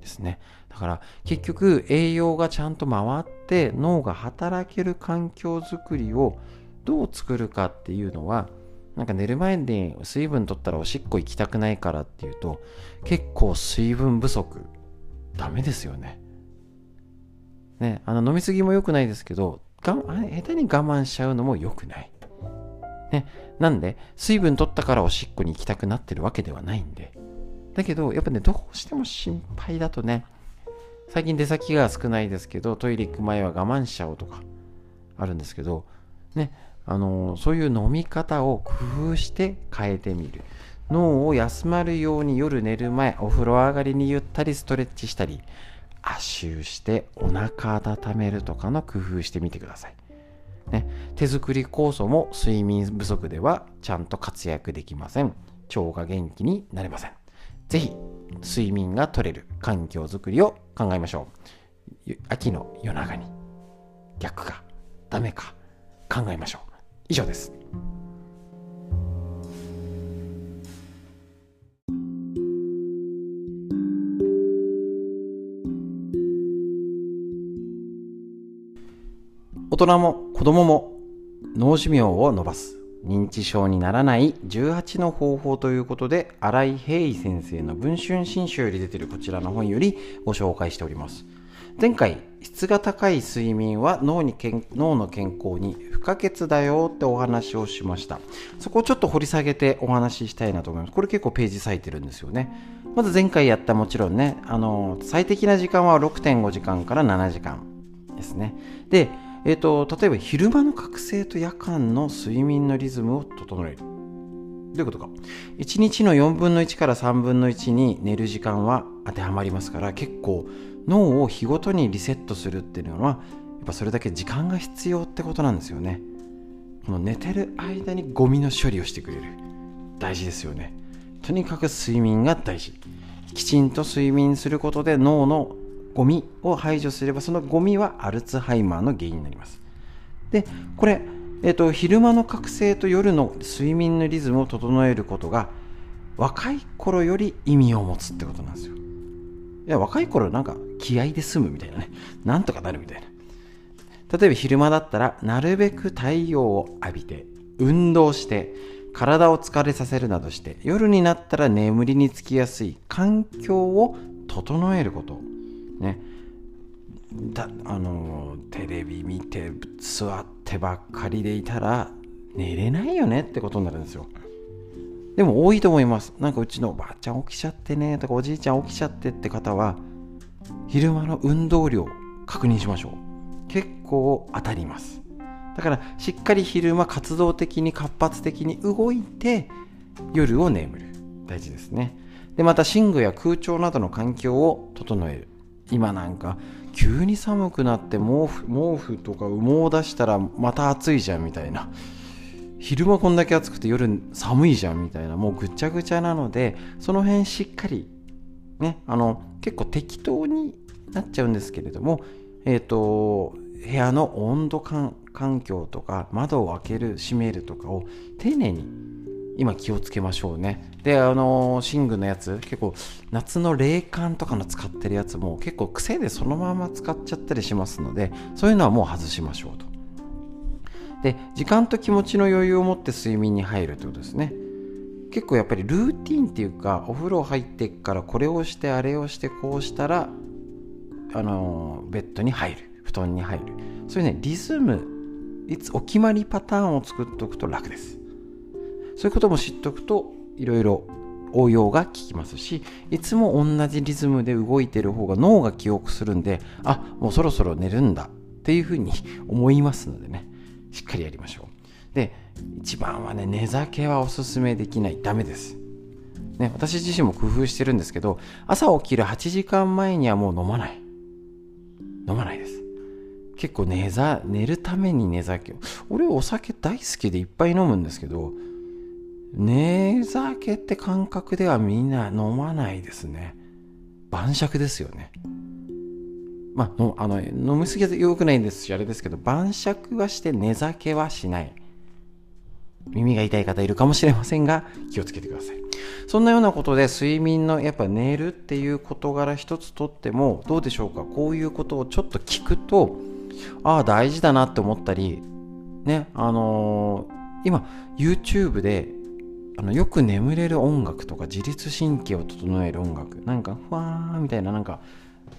ですね。だから結局栄養がちゃんと回って脳が働ける環境づくりをどう作るかっていうのはなんか寝る前に水分取ったらおしっこ行きたくないからっていうと結構水分不足ダメですよね。ね、あの飲みすぎも良くないですけど、が下手に我慢しちゃうのも良くない。ね、なんで、水分取ったからおしっこに行きたくなってるわけではないんで。だけど、やっぱね、どうしても心配だとね、最近出先が少ないですけど、トイレ行く前は我慢しちゃおうとか、あるんですけど、ね、あのそういう飲み方を工夫して変えてみる。脳を休まるように夜寝る前お風呂上がりにゆったりストレッチしたり足湯してお腹温めるとかの工夫してみてください、ね、手作り酵素も睡眠不足ではちゃんと活躍できません。腸が元気になれません。ぜひ睡眠が取れる環境づくりを考えましょう。秋の夜長に。逆かダメか考えましょう。以上です。人も子供も脳寿命を伸ばす。認知症にならない18の方法ということで新井平井先生の文春新書より出てるこちらの本よりご紹介しております。前回質が高い睡眠は脳に脳の健康に不可欠だよってお話をしました。そこをちょっと掘り下げてお話ししたいなと思います。これ結構ページ割いてるんですよね。まず前回やったもちろんねあの最適な時間は6.5時間から7時間ですね。でえーと、例えば昼間の覚醒と夜間の睡眠のリズムを整える。どういうことか。1日の4分の1から3分の1に寝る時間は当てはまりますから結構脳を日ごとにリセットするっていうのはやっぱそれだけ時間が必要ってことなんですよね。この寝てる間にゴミの処理をしてくれる。大事ですよね。とにかく睡眠が大事。きちんと睡眠することで脳のゴミを排除すればそのゴミはアルツハイマーの原因になります。でこれ、えーと、昼間の覚醒と夜の睡眠のリズムを整えることが若い頃より意味を持つってことなんですよ。いや若い頃なんか気合で済むみたいなね。なんとかなるみたいな。例えば昼間だったらなるべく太陽を浴びて運動して体を疲れさせるなどして夜になったら眠りにつきやすい環境を整えること。ね。だあのテレビ見て座ってばっかりでいたら寝れないよねってことになるんですよ。でも多いと思います。なんかうちのおばあちゃん起きちゃってねとかおじいちゃん起きちゃってって方は昼間の運動量確認しましょう。結構当たります。だからしっかり昼間活動的に活発的に動いて夜を眠る。大事ですね。でまた寝具や空調などの環境を整える。今なんか急に寒くなって毛布毛布とか羽毛を出したらまた暑いじゃんみたいな。昼間こんだけ暑くて夜寒いじゃんみたいな。もうぐちゃぐちゃなのでその辺しっかりねあの結構適当になっちゃうんですけれどもえっ、ー、と部屋の温度環境とか窓を開ける閉めるとかを丁寧に今気をつけましょうね。であの寝具のやつ結構夏の冷感とかの使ってるやつも結構癖でそのまま使っちゃったりしますのでそういうのはもう外しましょうと。で時間と気持ちの余裕を持って睡眠に入るということですね。結構やっぱりルーティンっていうかお風呂入ってからこれをしてあれをしてこうしたらあのベッドに入る布団に入る。そういうねリズムいつお決まりパターンを作っておくと楽です。そういうことも知っておくといろいろ応用が効きますしいつも同じリズムで動いてる方が脳が記憶するんであもうそろそろ寝るんだっていうふうに思いますのでねしっかりやりましょう。で一番はね寝酒はおすすめできない。ダメです。ね、私自身も工夫してるんですけど朝起きる8時間前にはもう飲まない。飲まないです。結構寝ざ寝るために寝酒。俺お酒大好きでいっぱい飲むんですけど寝酒って感覚ではみんな飲まないですね。晩酌ですよね。まあ、あの飲みすぎは良くないんですしあれですけど晩酌はして寝酒はしない。耳が痛い方いるかもしれませんが気をつけてください。そんなようなことで睡眠のやっぱ寝るっていう事柄一つとってもどうでしょうか？こういうことをちょっと聞くとああ大事だなって思ったりねあのー、今 YouTube であのよく眠れる音楽とか自律神経を整える音楽。なんかふわーみたいななんか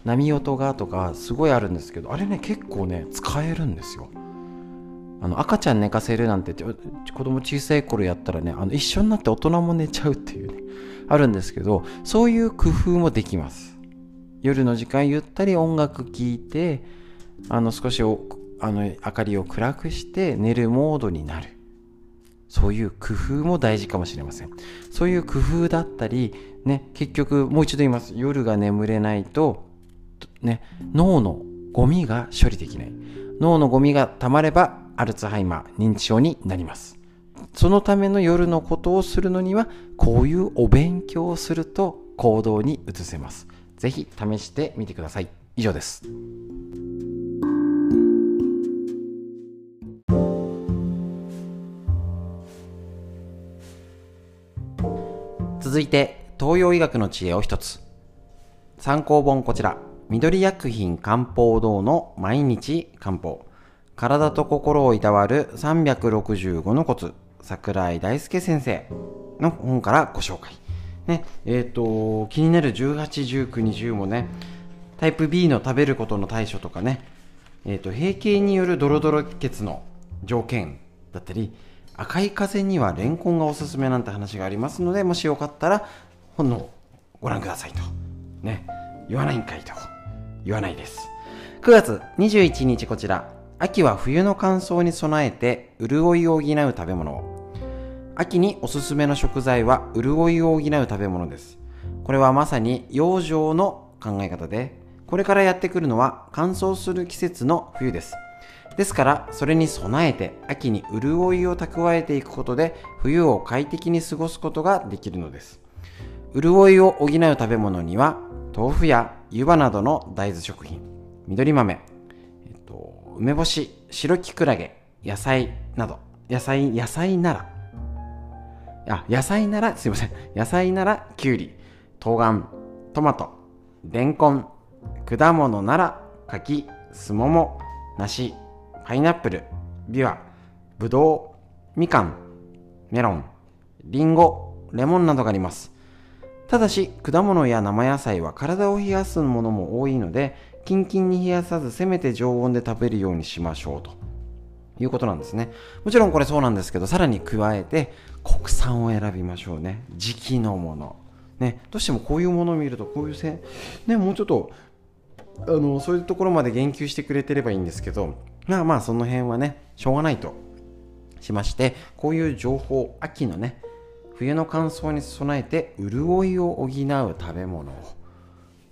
波音がとかすごいあるんですけどあれね結構ね使えるんですよ。あの赤ちゃん寝かせるなんて子供小さい頃やったらねあの一緒になって大人も寝ちゃうっていうねあるんですけどそういう工夫もできます。夜の時間ゆったり音楽聴いてあの少しあの明かりを暗くして寝るモードになる。そういう工夫も大事かもしれませんそういう工夫だったりね結局もう一度言います夜が眠れないとね、脳のゴミが処理できない。脳のゴミが溜まればアルツハイマー、認知症になります。そのための夜のことをするのには、こういうお勉強をすると行動に移せます。ぜひ試してみてください。以上です。続いて、東洋医学の知恵を一つ。参考本こちら。緑薬品漢方堂の毎日漢方。体と心をいたわる365のコツ。桜井大輔先生の本からご紹介。ねえっ、ー、と気になる181920もね。タイプ B の食べることの対処とかね。えっ、ー、と閉経によるドロドロ血の条件だったり赤い風にはレンコンがおすすめなんて話がありますのでもしよかったら本のご覧くださいとね言わないんかいと言わないです。9月21日こちら、秋は冬の乾燥に備えて潤いを補う食べ物を。秋におすすめの食材は潤いを補う食べ物です。これはまさに養生の考え方で、これからやってくるのは乾燥する季節の冬です。ですから、それに備えて秋に潤いを蓄えていくことで冬を快適に過ごすことができるのです。潤いを補う食べ物には豆腐や湯葉などの大豆食品、緑豆、えっと、梅干し、白きくらげ、野菜など、野菜、野菜なら、あ、野菜なら、すいません。野菜なら、きゅうり、冬瓜、トマト、レンコン、果物なら、柿、すもも、梨、パイナップル、ビワ、ぶどう、みかん、メロン、りんご、レモンなどがあります。ただし、果物や生野菜は体を冷やすものも多いので、キンキンに冷やさず、せめて常温で食べるようにしましょうと。いうことなんですね。もちろんこれそうなんですけど、さらに加えて、国産を選びましょうね。時期のもの。ね、どうしてもこういうものを見ると、こういうせ、ね、もうちょっと、あの、そういうところまで言及してくれてればいいんですけど、まあまあ、その辺はね、しょうがないとしまして、こういう情報、秋のね、冬の乾燥に備えて潤いを補う食べ物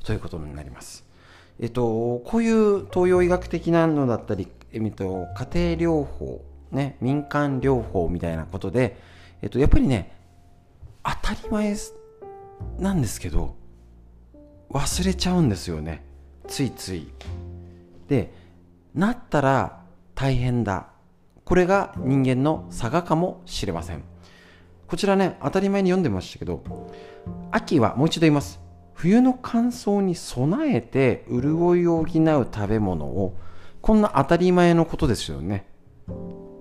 ということになります。えっと、こういう東洋医学的なのだったり、えっと、家庭療法、ね、民間療法みたいなことで、えっと、やっぱりね、当たり前なんですけど、忘れちゃうんですよね。ついつい。で、なったら大変だ。これが人間の差がかもしれません。こちらね、当たり前に読んでましたけど、秋はもう一度言います。冬の乾燥に備えて潤いを補う食べ物をこんな当たり前のことですよね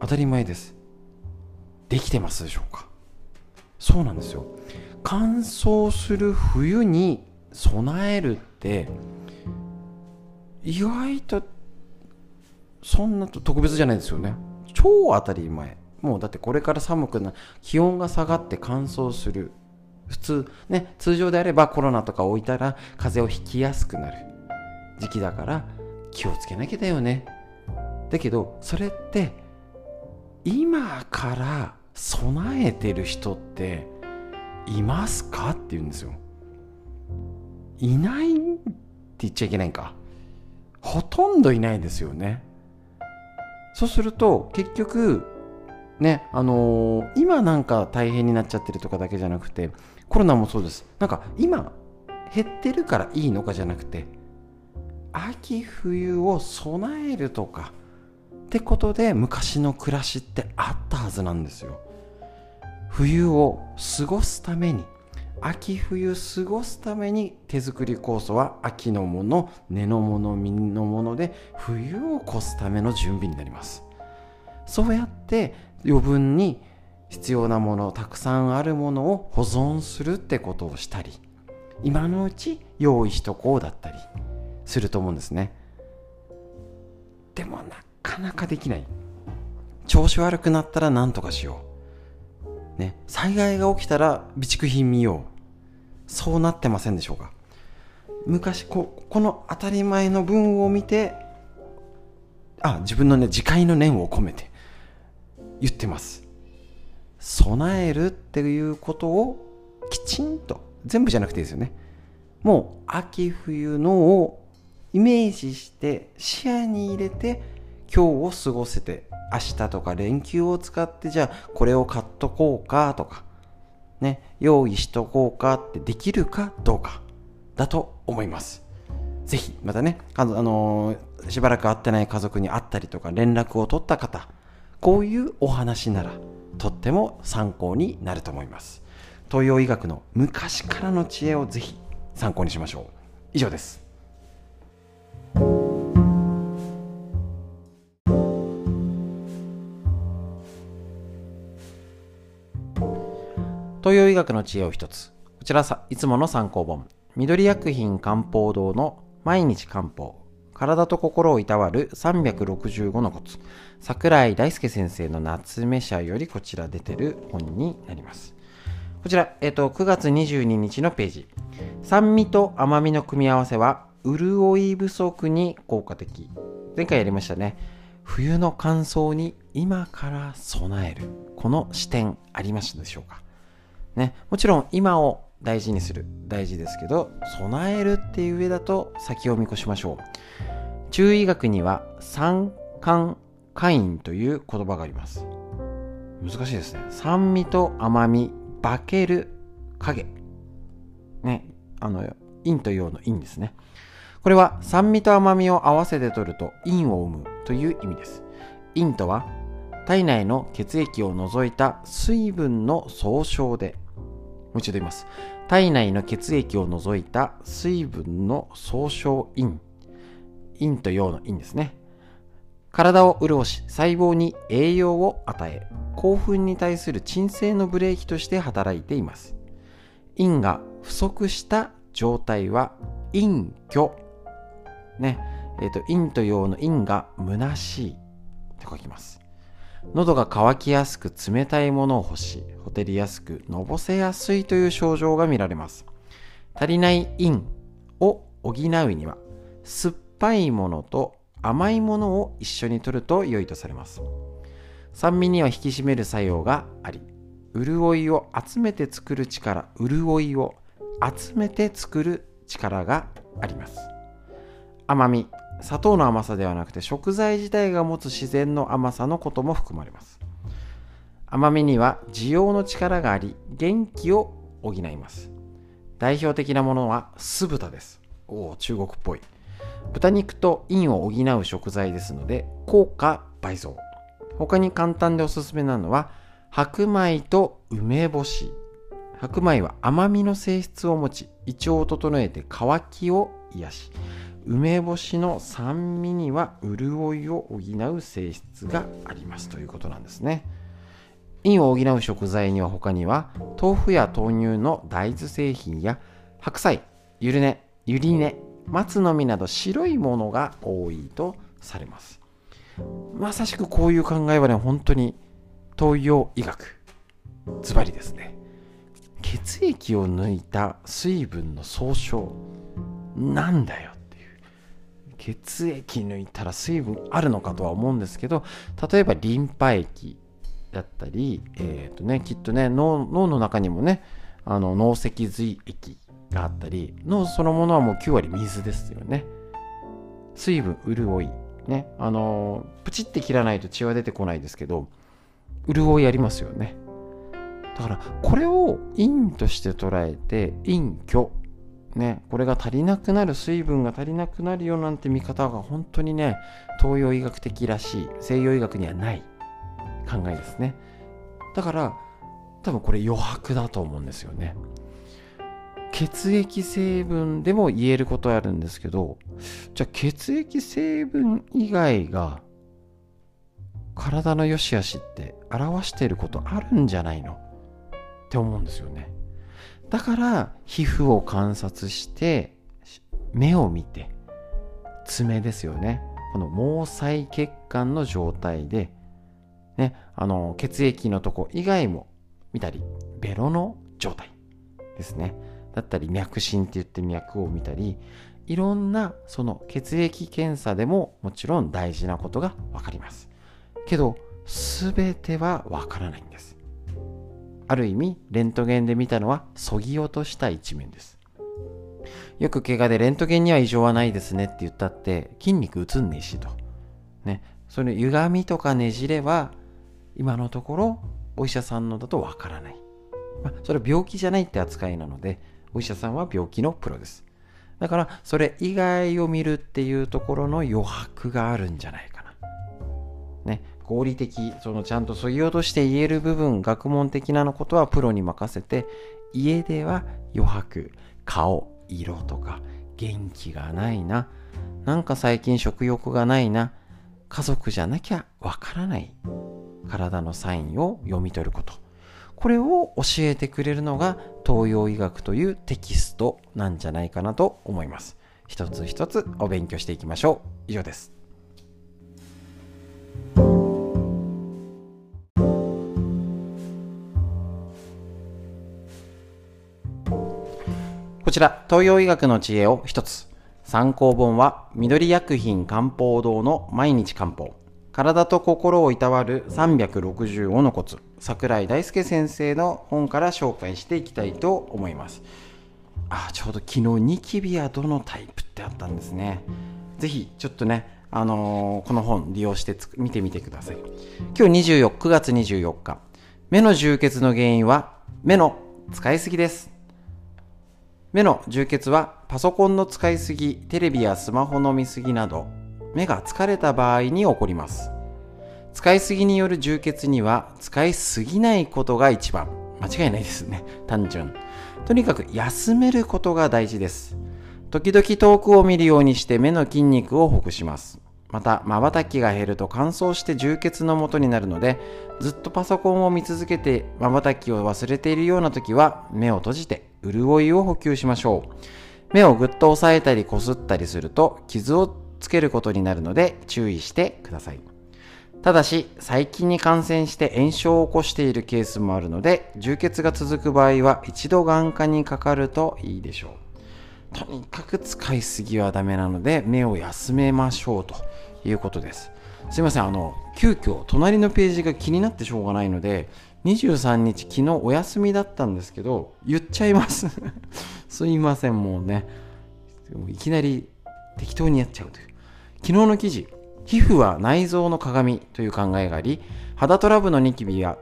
当たり前ですできてますでしょうかそうなんですよ乾燥する冬に備えるって意外とそんな特別じゃないですよね。超当たり前。もうだってこれから寒くな気温が下がって乾燥する。普通ね通常であればコロナとか置いたら風邪をひきやすくなる。時期だから気をつけなきゃだよね。だけどそれって今から備えてる人っていますかって言うんですよ。いないって言っちゃいけないんか。ほとんどいないですよね。そうすると結局ねあのー、今なんか大変になっちゃってるとかだけじゃなくてコロナもそうです。なんか今減ってるからいいのかじゃなくて秋冬を備えるとかってことで昔の暮らしってあったはずなんですよ。冬を過ごすために。秋冬過ごすために手作り酵素は秋のもの根のもの実のもので冬を越すための準備になります。そうやって余分に必要なものたくさんあるものを保存するってことをしたり今のうち用意しとこうだったりすると思うんですね。でもなかなかできない。調子悪くなったら何とかしよう。ね災害が起きたら備蓄品見よう。そうなってませんでしょうか？昔ここの当たり前の文を見てあ自分のね自戒の念を込めて言ってます。備えるっていうことをきちんと全部じゃなくていいですよね。もう秋冬のをイメージして視野に入れて今日を過ごせて明日とか連休を使ってじゃあこれを買っとこうかとかね用意しとこうかってできるかどうかだと思います。ぜひまたねあのー、しばらく会ってない家族に会ったりとか連絡を取った方こういうお話ならとっても参考になると思います。東洋医学の昔からの知恵をぜひ参考にしましょう。以上です。東洋医学の知恵を一つこちらさいつもの参考本緑薬品漢方堂の毎日漢方体と心をいたわる365のコツ桜井大輔先生の夏目社よりこちら出てる本になりますこちら、えっ、と、9月22日のページ。酸味と甘みの組み合わせは、潤い不足に効果的。前回やりましたね。冬の乾燥に今から備える。この視点ありましたでしょうか？ね、もちろん今を大事にする。大事ですけど、備えるっていう上だと先を見越しましょう。中医学には酸寒カインという言葉があります。難しいですね。酸味と甘み、化ける影。ね、あの、陰と陽の陰ですね。これは酸味と甘みを合わせて取ると陰を生むという意味です。陰とは体内の血液を除いた水分の総称でもう一度言います。体内の血液を除いた水分の総称陰。陰と陽の陰ですね。体を潤し細胞に栄養を与え興奮に対する鎮静のブレーキとして働いています。陰が不足した状態は陰虚。ね。えっ、ー、と陰と陽の陰が虚しいと書きます。喉が渇きやすく冷たいものを欲しほてりやすくのぼせやすいという症状が見られます。足りない陰を補うには酸っぱいものと甘いものを一緒に摂ると良いとされます。酸味には引き締める作用があり潤いを集めて作る力潤いを集めて作る力があります。甘み砂糖の甘さではなくて食材自体が持つ自然の甘さのことも含まれます。甘みには需要の力があり元気を補います。代表的なものは酢豚です。おお中国っぽい。豚肉と陰を補う食材ですので効果倍増。他に簡単でおすすめなのは白米と梅干し。白米は甘みの性質を持ち胃腸を整えて渇きを癒し。梅干しの酸味には潤いを補う性質がありますということなんですね。陰を補う食材には他には豆腐や豆乳の大豆製品や白菜ゆるねゆりね松の実など白いものが多いとされます。まさしくこういう考えはね本当に東洋医学ズバリですね。血液を抜いた水分の総称なんだよ血液抜いたら水分あるのかとは思うんですけど例えばリンパ液だったり、えーとね、きっとね脳の中にもねあの脳脊髄液があったり脳そのものはもう9割水ですよね。水分潤いねあのプチって切らないと血は出てこないですけど潤いありますよね。だからこれを陰として捉えて陰虚ねこれが足りなくなる水分が足りなくなるよなんて見方が本当にね東洋医学的らしい西洋医学にはない考えですね。だから多分これ余白だと思うんですよね。血液成分でも言えることあるんですけどじゃあ血液成分以外が体の良し悪しって表していることあるんじゃないの？って思うんですよね。だから皮膚を観察して目を見て爪ですよね。この毛細血管の状態でねあの血液のとこ以外も見たりベロの状態ですね。だったり脈診って言って脈を見たりいろんなその血液検査でももちろん大事なことが分かります。けど全ては分からないんです。ある意味レントゲンで見たのはそぎ落とした一面です。よく怪我でレントゲンには異常はないですねって言ったって筋肉映んねえしと。ね。その歪みとかねじれは今のところお医者さんのだとわからない、まあ、それ病気じゃないって扱いなのでお医者さんは病気のプロです。だからそれ以外を見るっていうところの余白があるんじゃないか。合理的そのちゃんとそぎ落として言える部分学問的なのことはプロに任せて家では余白顔色とか元気がないななんか最近食欲がないな家族じゃなきゃわからない体のサインを読み取ること。これを教えてくれるのが東洋医学というテキストなんじゃないかなと思います。一つ一つお勉強していきましょう。以上です。ちら、東洋医学の知恵を一つ。参考本は、緑薬品漢方堂の毎日漢方。体と心をいたわる365のコツ。桜井大輔先生の本から紹介していきたいと思います。あ、ちょうど昨日ニキビはどのタイプってあったんですね。ぜひ、ちょっとね、あのー、この本利用して見てみてください。今日24、9月24日。目の充血の原因は目の使いすぎです。目の充血はパソコンの使いすぎ、テレビやスマホの見すぎなど、目が疲れた場合に起こります。使いすぎによる充血には使いすぎないことが一番。間違いないですね。単純。とにかく休めることが大事です。時々遠くを見るようにして目の筋肉をほぐします。また瞬きが減ると乾燥して充血のもとになるのでずっとパソコンを見続けて瞬きを忘れているような時は目を閉じて潤いを補給しましょう目をぐっと押さえたりこすったりすると傷をつけることになるので注意してください。ただし細菌に感染して炎症を起こしているケースもあるので充血が続く場合は一度眼科にかかるといいでしょう。とにかく使いすぎはダメなので目を休めましょうということです。すいません。あの急遽隣のページが気になってしょうがないので23日昨日お休みだったんですけど言っちゃいます。すいませんもうね。いきなり適当にやっちゃうという。昨日の記事皮膚は内臓の鏡という考えがあり肌トラブルのニキビや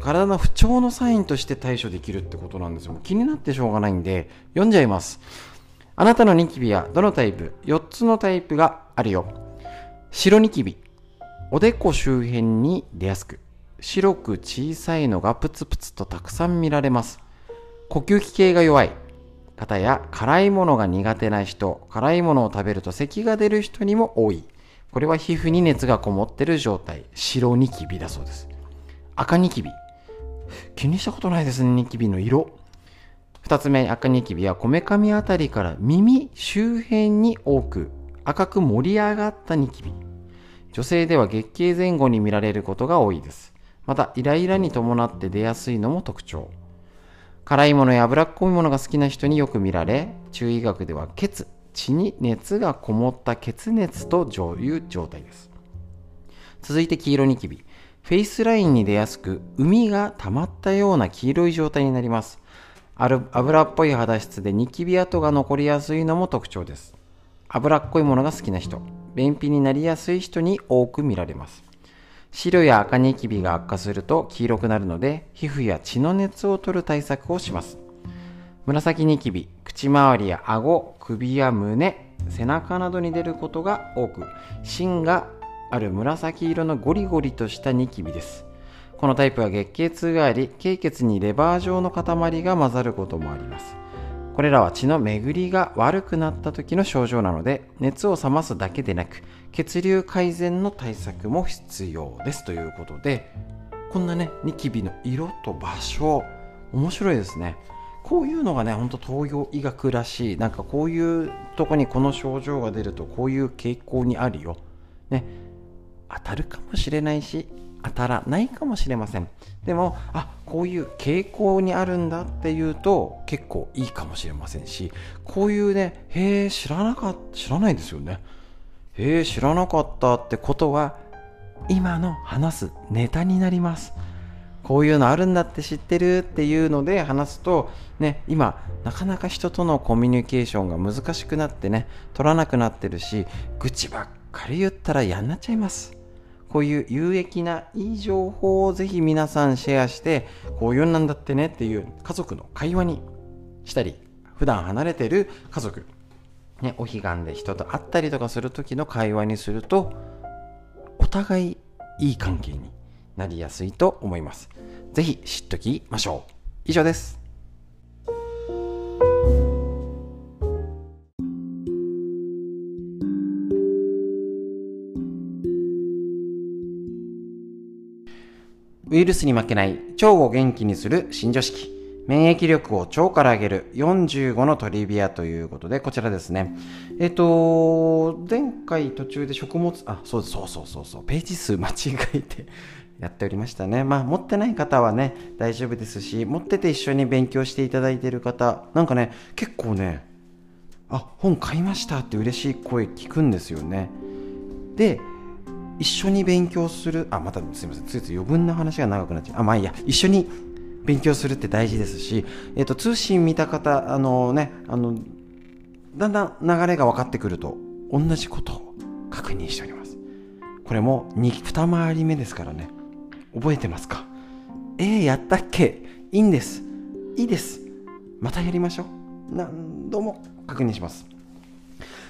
体の不調のサインとして対処できるってことなんですよ。気になってしょうがないんで読んじゃいます。あなたのニキビはどのタイプ？4つのタイプがあるよ。白ニキビ。おでこ周辺に出やすく。白く小さいのがプツプツとたくさん見られます。呼吸器系が弱い。方や辛いものが苦手な人辛いものを食べると咳が出る人にも多い。これは皮膚に熱がこもってる状態。白ニキビだそうです。赤ニキビ。気にしたことないですねニキビの色。2つ目赤ニキビはこめかみあたりから耳周辺に多く赤く盛り上がったニキビ。女性では月経前後に見られることが多いです。また、イライラに伴って出やすいのも特徴。辛いものや脂っこいものが好きな人によく見られ、中医学では血、血に熱がこもった血熱という状態です。続いて黄色ニキビ。フェイスラインに出やすく、海が溜まったような黄色い状態になりますある。油っぽい肌質でニキビ跡が残りやすいのも特徴です。脂っこいものが好きな人。便秘になりやすい人に多く見られます。白や赤ニキビが悪化すると黄色くなるので、皮膚や血の熱を取る対策をします。紫ニキビ、口周りや顎、首や胸、背中などに出ることが多く、芯がある紫色のゴリゴリとしたニキビです。このタイプは月経痛があり、経血にレバー状の塊が混ざることもあります。これらは血の巡りが悪くなった時の症状なので熱を冷ますだけでなく血流改善の対策も必要です。ということでこんなねニキビの色と場所面白いですね。こういうのがねほんと東洋医学らしい。なんかこういうとこにこの症状が出るとこういう傾向にあるよ。ね。当たるかもしれないし当たらないかもしれません。でもあこういう傾向にあるんだっていうと結構いいかもしれませんしこういうねへえ知らなかった知らないですよね。へえ知らなかったってことは今の話すネタになります。こういうのあるんだって知ってるっていうので話すとね今なかなか人とのコミュニケーションが難しくなってね取らなくなってるし愚痴ばっかり言ったら嫌になっちゃいます。こういう有益ないい情報をぜひ皆さんシェアしてこういうなんだってねっていう家族の会話にしたり普段離れてる家族ね、お彼岸で人と会ったりとかする時の会話にするとお互いいい関係になりやすいと思います。ぜひ知っときましょう。以上です。ウイルスに負けない腸を元気にする新常識。免疫力を腸から上げる45のトリビアということで、こちらですね。えっ、と、前回途中で食物、あ、そうそうそうそうそう、ページ数間違えて やっておりましたね。まあ、持ってない方はね、大丈夫ですし、持ってて一緒に勉強していただいている方、なんかね、結構ね、あ、本買いましたって嬉しい声聞くんですよね。で、一緒に勉強するあまたすみませんついつい余分な話が長くなっちゃうあまあいいや一緒に勉強するって大事ですし、えーと、通信見た方あのねあのだんだん流れが分かってくると同じことを確認しております。これも 2, 二回り目ですからね。覚えてますか？えー、やったっけ？いいんです。いいです。またやりましょう。何度も確認します。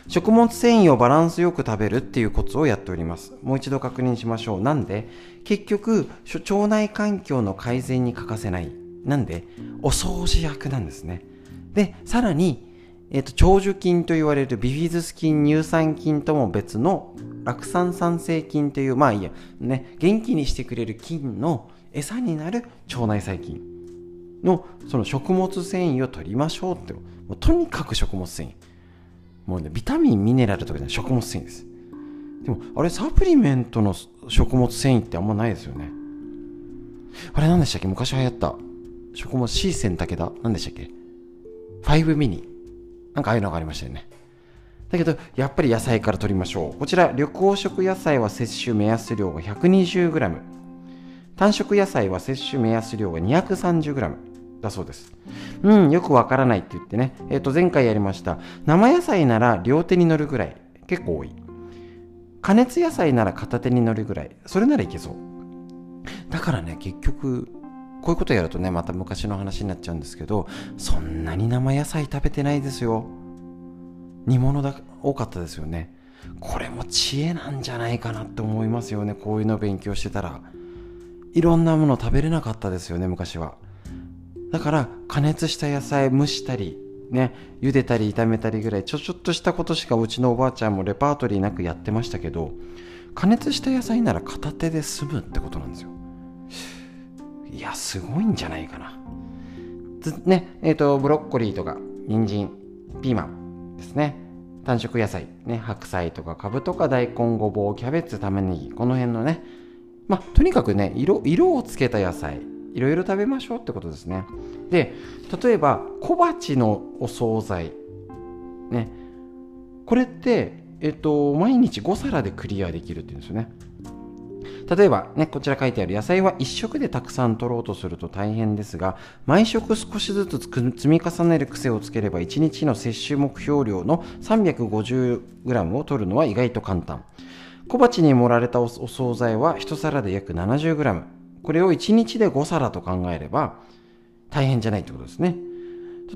食物繊維をバランスよく食べるっていうコツをやっております。もう一度確認しましょう。なんで？結局腸内環境の改善に欠かせない。なんで？お掃除役なんですね。でさらにえーと、長寿菌と言われるビフィズス菌乳酸菌とも別の酪酸酸性菌というまあいいやね元気にしてくれる菌の餌になる腸内細菌のその食物繊維を取りましょうって。もうとにかく食物繊維。もうねビタミンミネラルとかじゃない食物繊維です。でもあれサプリメントの食物繊維ってあんまないですよね。あれ何でしたっけ？昔流行った食物 C 線だけだ何でしたっけ？5ミニ。なんかああいうのがありましたよね。だけど、やっぱり野菜から取りましょう。こちら、緑黄色野菜は摂取目安量が 120g。単色野菜は摂取目安量が 230g だそうです。うん、よくわからないって言ってね。えっ、ー、と、前回やりました。生野菜なら両手に乗るぐらい。結構多い。加熱野菜なら片手に乗るぐらい。それならいけそう。だからね、結局、こういうことやるとねまた昔の話になっちゃうんですけどそんなに生野菜食べてないですよ煮物だ多かったですよねこれも知恵なんじゃないかなって思いますよねこういうの勉強してたらいろんなもの食べれなかったですよね昔はだから加熱した野菜蒸したりね茹でたり炒めたりぐらいちょちょっとしたことしかうちのおばあちゃんもレパートリーなくやってましたけど加熱した野菜なら片手で済むってことなんですよいや、すごいんじゃないかな。ね、えっ、ー、と、ブロッコリーとか、人参、ピーマンですね。単色野菜、ね、白菜とか、かぶとか、大根、ごぼう、キャベツ、玉ねぎ、この辺のね、まあ、とにかくね、色、色をつけた野菜、いろいろ食べましょうってことですね。で、例えば、小鉢のお惣菜、ね、これって、えっ、と、毎日5皿でクリアできるっていうんですよね。例えばね、こちら書いてある野菜は1食でたくさん取ろうとすると大変ですが、毎食少しずつ積み重ねる癖をつければ1日の摂取目標量の 350g を取るのは意外と簡単。小鉢に盛られたお惣菜は1皿で約 70g。これを1日で5皿と考えれば大変じゃないってことですね。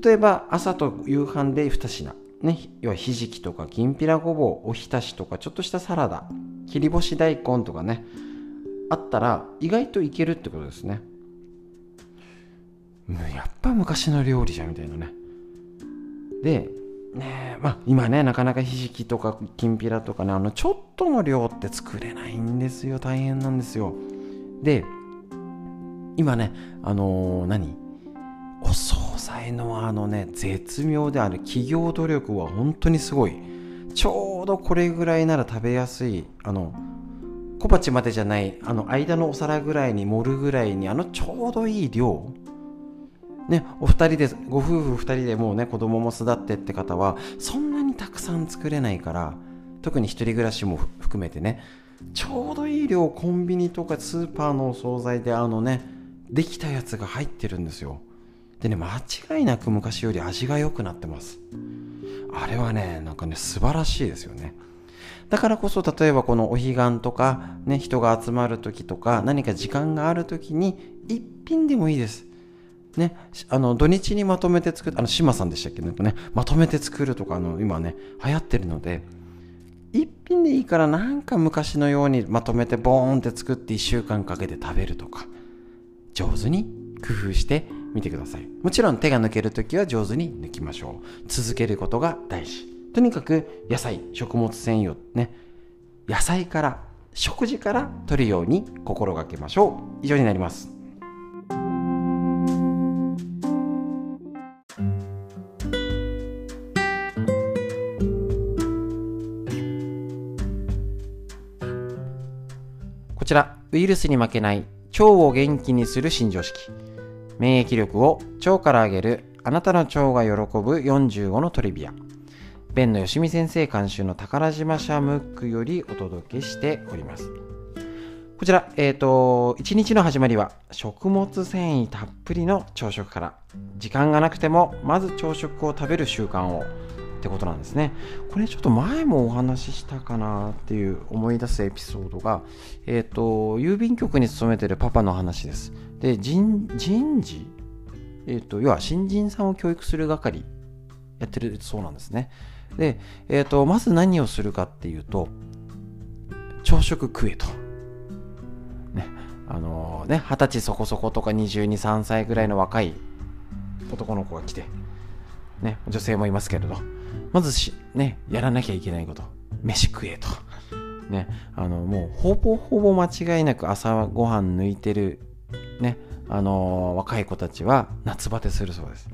例えば朝と夕飯で2品。ね、要はひじきとかきんぴらごぼう、おひたしとかちょっとしたサラダ、切り干し大根とかね、あったら意外といけるってことですね。やっぱ昔の料理じゃんみたいなね。でねまあ今ねなかなかひじきとかきんぴらとかねあのちょっとの量って作れないんですよ。大変なんですよ。で今ねあのー、何？お惣菜のあのね絶妙である企業努力は本当にすごい。ちょうどこれぐらいなら食べやすいあの小鉢までじゃないあの間のお皿ぐらいに盛るぐらいにあのちょうどいい量。ね、お二人でご夫婦二人でもうね子供も巣立ってって方はそんなにたくさん作れないから特に一人暮らしも含めてねちょうどいい量コンビニとかスーパーのお惣菜であのねできたやつが入ってるんですよ。でね間違いなく昔より味が良くなってます。あれはねなんかね素晴らしいですよね。だからこそ例えばこのお彼岸とか、ね、人が集まる時とか何か時間がある時に一品でもいいです。ね、あの土日にまとめて作る、あの島さんでしたっけ？なんかね、まとめて作るとかあの今ね、流行ってるので、一品でいいからなんか昔のようにまとめてボーンって作って1週間かけて食べるとか、上手に工夫してみてください。もちろん手が抜けるときは上手に抜きましょう。続けることが大事。とにかく野菜食物繊維をね野菜から食事から取るように心がけましょう以上になりますこちらウイルスに負けない腸を元気にする新常識。免疫力を腸から上げる。あなたの腸が喜ぶ45のトリビア。弁のよしみ先生監修の宝島シャムックよりお届けしております。こちら、えっ、ー、と、一日の始まりは食物繊維たっぷりの朝食から、時間がなくてもまず朝食を食べる習慣をってことなんですね。これちょっと前もお話ししたかなっていう思い出すエピソードが、えっ、ー、と、郵便局に勤めてるパパの話です。で、人人事えっ、ー、と、要は新人さんを教育する係やってるそうなんですね。で、えーと、まず何をするかっていうと朝食食えと。ね、あの、ね、二十歳そこそことか22、3歳ぐらいの若い男の子が来て、ね、女性もいますけれど、まずし、ね、やらなきゃいけないこと、飯食えと。ね、あの、もうほぼほぼ間違いなく朝ごはん抜いてる、ね、あのー、若い子たちは夏バテするそうです。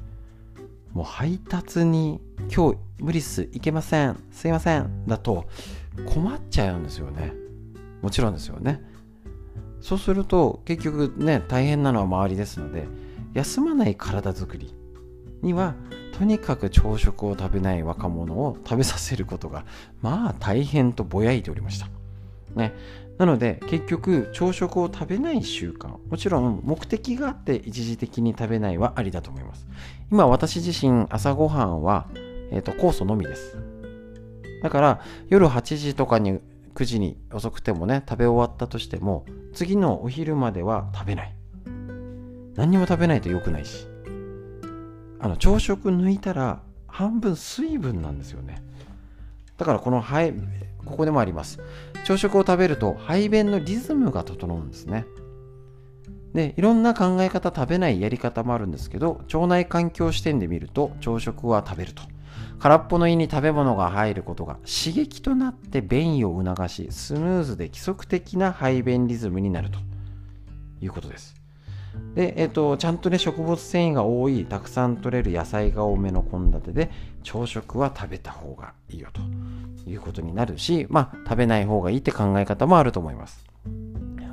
もう配達に今日無理っす、いけません、すいません、だと困っちゃうんですよね。もちろんですよね。そうすると結局ね、大変なのは周りですので、休まない体づくりにはとにかく朝食を食べない若者を食べさせることが まあ大変とぼやいておりました。ね、なので結局朝食を食べない習慣もちろん目的があって一時的に食べないはありだと思います。今私自身朝ごはんは、えーと、酵素のみです。だから夜8時とかに9時に遅くてもね食べ終わったとしても次のお昼までは食べない。何にも食べないと良くないし。あの朝食抜いたら半分水分なんですよね。だからこの肺ここでもあります。朝食を食べると排便のリズムが整うんですね。でいろんな考え方食べないやり方もあるんですけど腸内環境視点で見ると朝食は食べると。空っぽの胃に食べ物が入ることが刺激となって便意を促しスムーズで規則的な排便リズムになるということです。で、えっ、と、ちゃんとね、食物繊維が多い、たくさん取れる野菜が多めの献立で、朝食は食べた方がいいよということになるし、まあ、食べない方がいいって考え方もあると思います。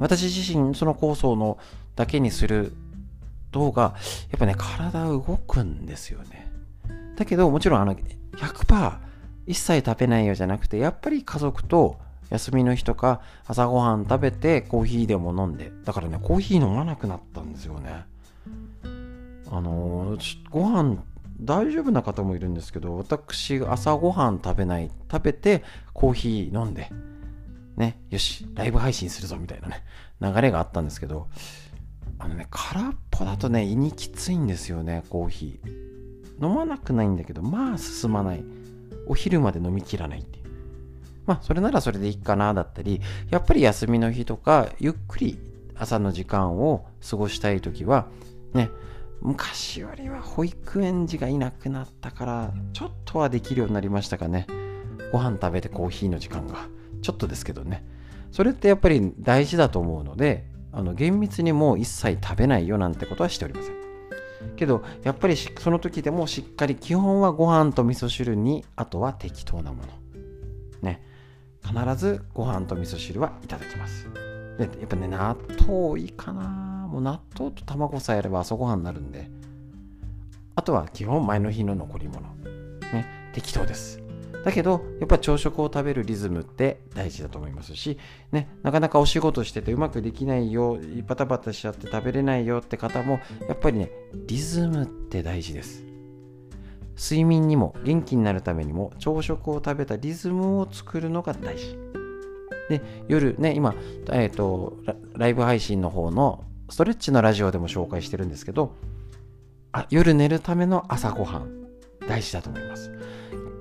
私自身、その酵素のだけにする動画、やっぱね、体動くんですよね。だけど、もちろん、あの、100%一切食べないよじゃなくて、やっぱり家族と休みの日とか朝ごはん食べてコーヒーでも飲んで。だからねコーヒー飲まなくなったんですよね。あのー、ご飯大丈夫な方もいるんですけど私朝ごはん食べない食べてコーヒー飲んで。ねよしライブ配信するぞみたいなね流れがあったんですけどあのね空っぽだとね胃にきついんですよねコーヒー。飲まなくないんだけどまあ進まない。お昼まで飲みきらないまあ、それならそれでいいかなだったり、やっぱり休みの日とか、ゆっくり朝の時間を過ごしたい時は、ね、昔よりは保育園児がいなくなったから、ちょっとはできるようになりましたかね。ご飯食べてコーヒーの時間が。ちょっとですけどね。それってやっぱり大事だと思うので、あの厳密にもう一切食べないよなんてことはしておりません。けど、やっぱりその時でもしっかり基本はご飯と味噌汁に、あとは適当なもの。必ずご飯と味噌汁はいただきます。で、やっぱね、納豆いいかなもう納豆と卵さえあれば朝ごはんになるんで、あとは基本前の日の残り物。ね、適当です。だけど、やっぱ朝食を食べるリズムって大事だと思いますし、ね、なかなかお仕事しててうまくできないよ、バタバタしちゃって食べれないよって方も、やっぱりね、リズムって大事です。睡眠にも元気になるためにも朝食を食べたリズムを作るのが大事。で、夜ね、今、え、ー、とラ、ライブ配信の方のストレッチのラジオでも紹介してるんですけど、あ夜寝るための朝ごはん、大事だと思います。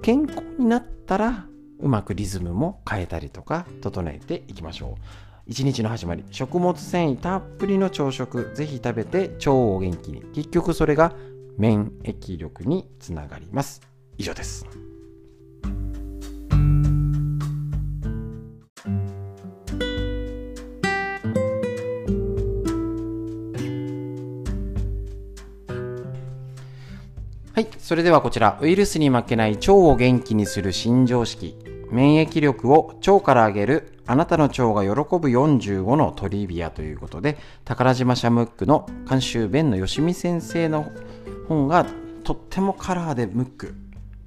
健康になったら、うまくリズムも変えたりとか、整えていきましょう。一日の始まり、食物繊維たっぷりの朝食、ぜひ食べて腸を元気に。結局それが免疫力につながります以上ですはい。それではこちら、ウイルスに負けない腸を元気にする新常識。免疫力を腸から上げるあなたの腸が喜ぶ45のトリビアということで、宝島シャムックの監修弁のよしみ先生の本がとってもカラーでムック。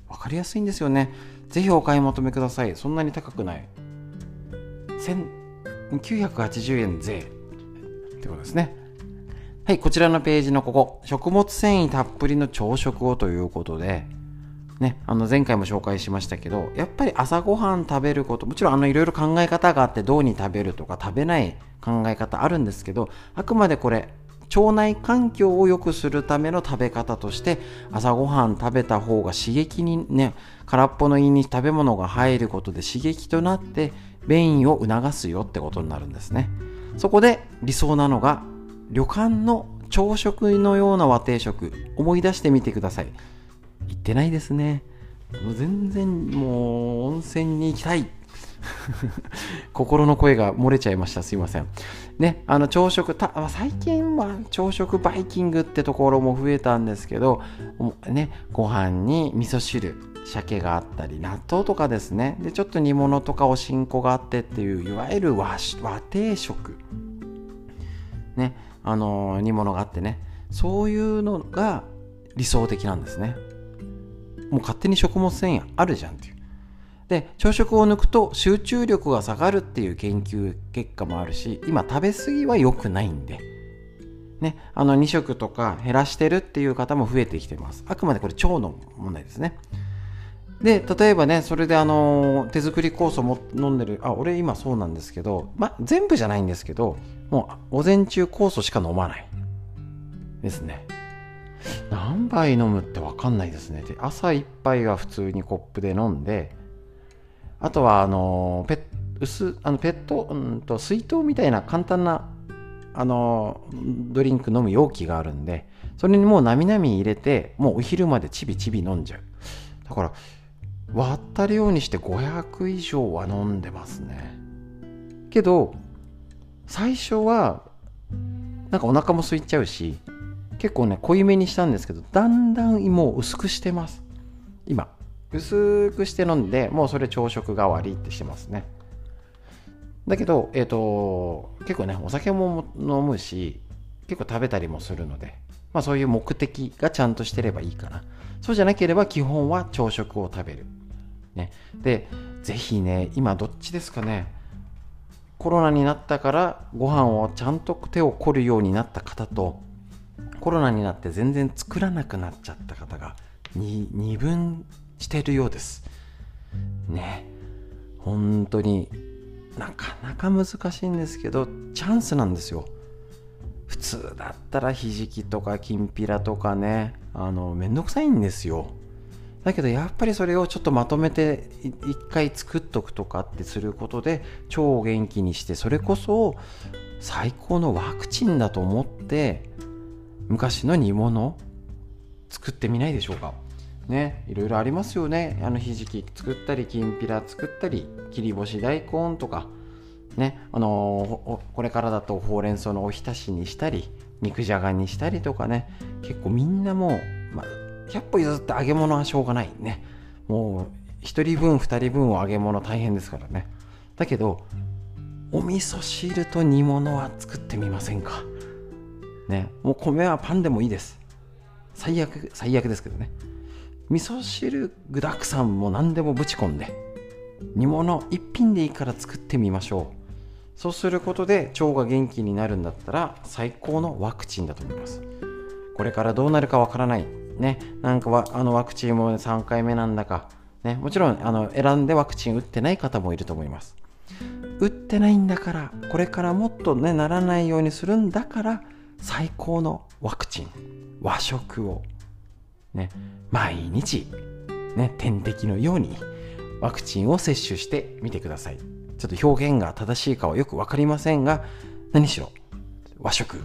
分かりやすいんですよね。ぜひお買い求めください。そんなに高くない。1980円税。ってことですね。はいこちらのページのここ。食物繊維たっぷりの朝食をということで。ね、あの前回も紹介しましたけどやっぱり朝ごはん食べることもちろんあのいろいろ考え方があってどうに食べるとか食べない考え方あるんですけどあくまでこれ腸内環境を良くするための食べ方として朝ごはん食べた方が刺激にね空っぽの胃に食べ物が入ることで刺激となって便意を促すよってことになるんですね。そこで理想なのが旅館の朝食のような和定食。思い出してみてください。行ってないですね。もう全然もう温泉に行きたい。心の声が漏れちゃいました。すいません。ねあの朝食た最近は朝食バイキングってところも増えたんですけどねご飯に味噌汁鮭があったり納豆とかですね。でちょっと煮物とかおしんこがあってっていういわゆる和和定食。ねあの煮物があってね。そういうのが理想的なんですね。もう勝手に食物繊維あるじゃんっていう。で朝食を抜くと集中力が下がるっていう研究結果もあるし今食べ過ぎは良くないんでね、あの2食とか減らしてるっていう方も増えてきてます。あくまでこれ腸の問題ですね。で、例えばね、それであの手作り酵素も飲んでる、あ、俺今そうなんですけど、まあ全部じゃないんですけど、もう午前中酵素しか飲まない。ですね。何杯飲むって分かんないですね。で朝1杯は普通にコップで飲んで、あとはあのペ薄あのペット、うんと水筒みたいな簡単なあのドリンク飲む容器があるんでそれにもうなみなみ入れてもうお昼までちびちび飲んじゃう。だから割った量にして500以上は飲んでますね。けど最初はなんかお腹も空いちゃうし結構ね濃いめにしたんですけどだんだんもう薄くしてます。今。薄くして飲んでもうそれ朝食代わりってしてますね。だけどえっ、ー、と結構ねお酒も飲むし結構食べたりもするのでまあそういう目的がちゃんとしてればいいかな。そうじゃなければ基本は朝食を食べる。ね。でぜひね今どっちですかね。コロナになったからご飯をちゃんと手を凝るようになった方とコロナになって全然作らなくなっちゃった方が二分してるようです。ね。本当になかなか難しいんですけどチャンスなんですよ。普通だったらひじきとかきんぴらとかねあのめんどくさいんですよ。だけどやっぱりそれをちょっとまとめて一回作っとくとかってすることで腸を元気にしてそれこそ最高のワクチンだと思って昔の煮物作ってみないでしょうか。ねいろいろありますよね。あのひじき作ったりきんぴら作ったり切り干し大根とかねあのー、これからだとほうれん草のおひたしにしたり肉じゃがにしたりとかね。結構みんなもう、まあ、100歩譲って揚げ物はしょうがないね。もう1人分2人分を揚げ物大変ですからね。だけどお味噌汁と煮物は作ってみませんか。ねもう米はパンでもいいです。最悪最悪ですけどね。味噌汁具だくさんも何でもぶち込んで煮物一品でいいから作ってみましょう。そうすることで腸が元気になるんだったら最高のワクチンだと思います。これからどうなるかわからない。ね。なんかあのワクチンも3回目なんだか。ね。もちろんあの選んでワクチン打ってない方もいると思います。打ってないんだからこれからもっとねならないようにするんだから最高のワクチン。和食を。ね、毎日、ね、点滴のようにワクチンを接種してみてください。ちょっと表現が正しいかはよく分かりませんが、何しろ和食、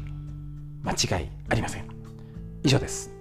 間違いありません。以上です。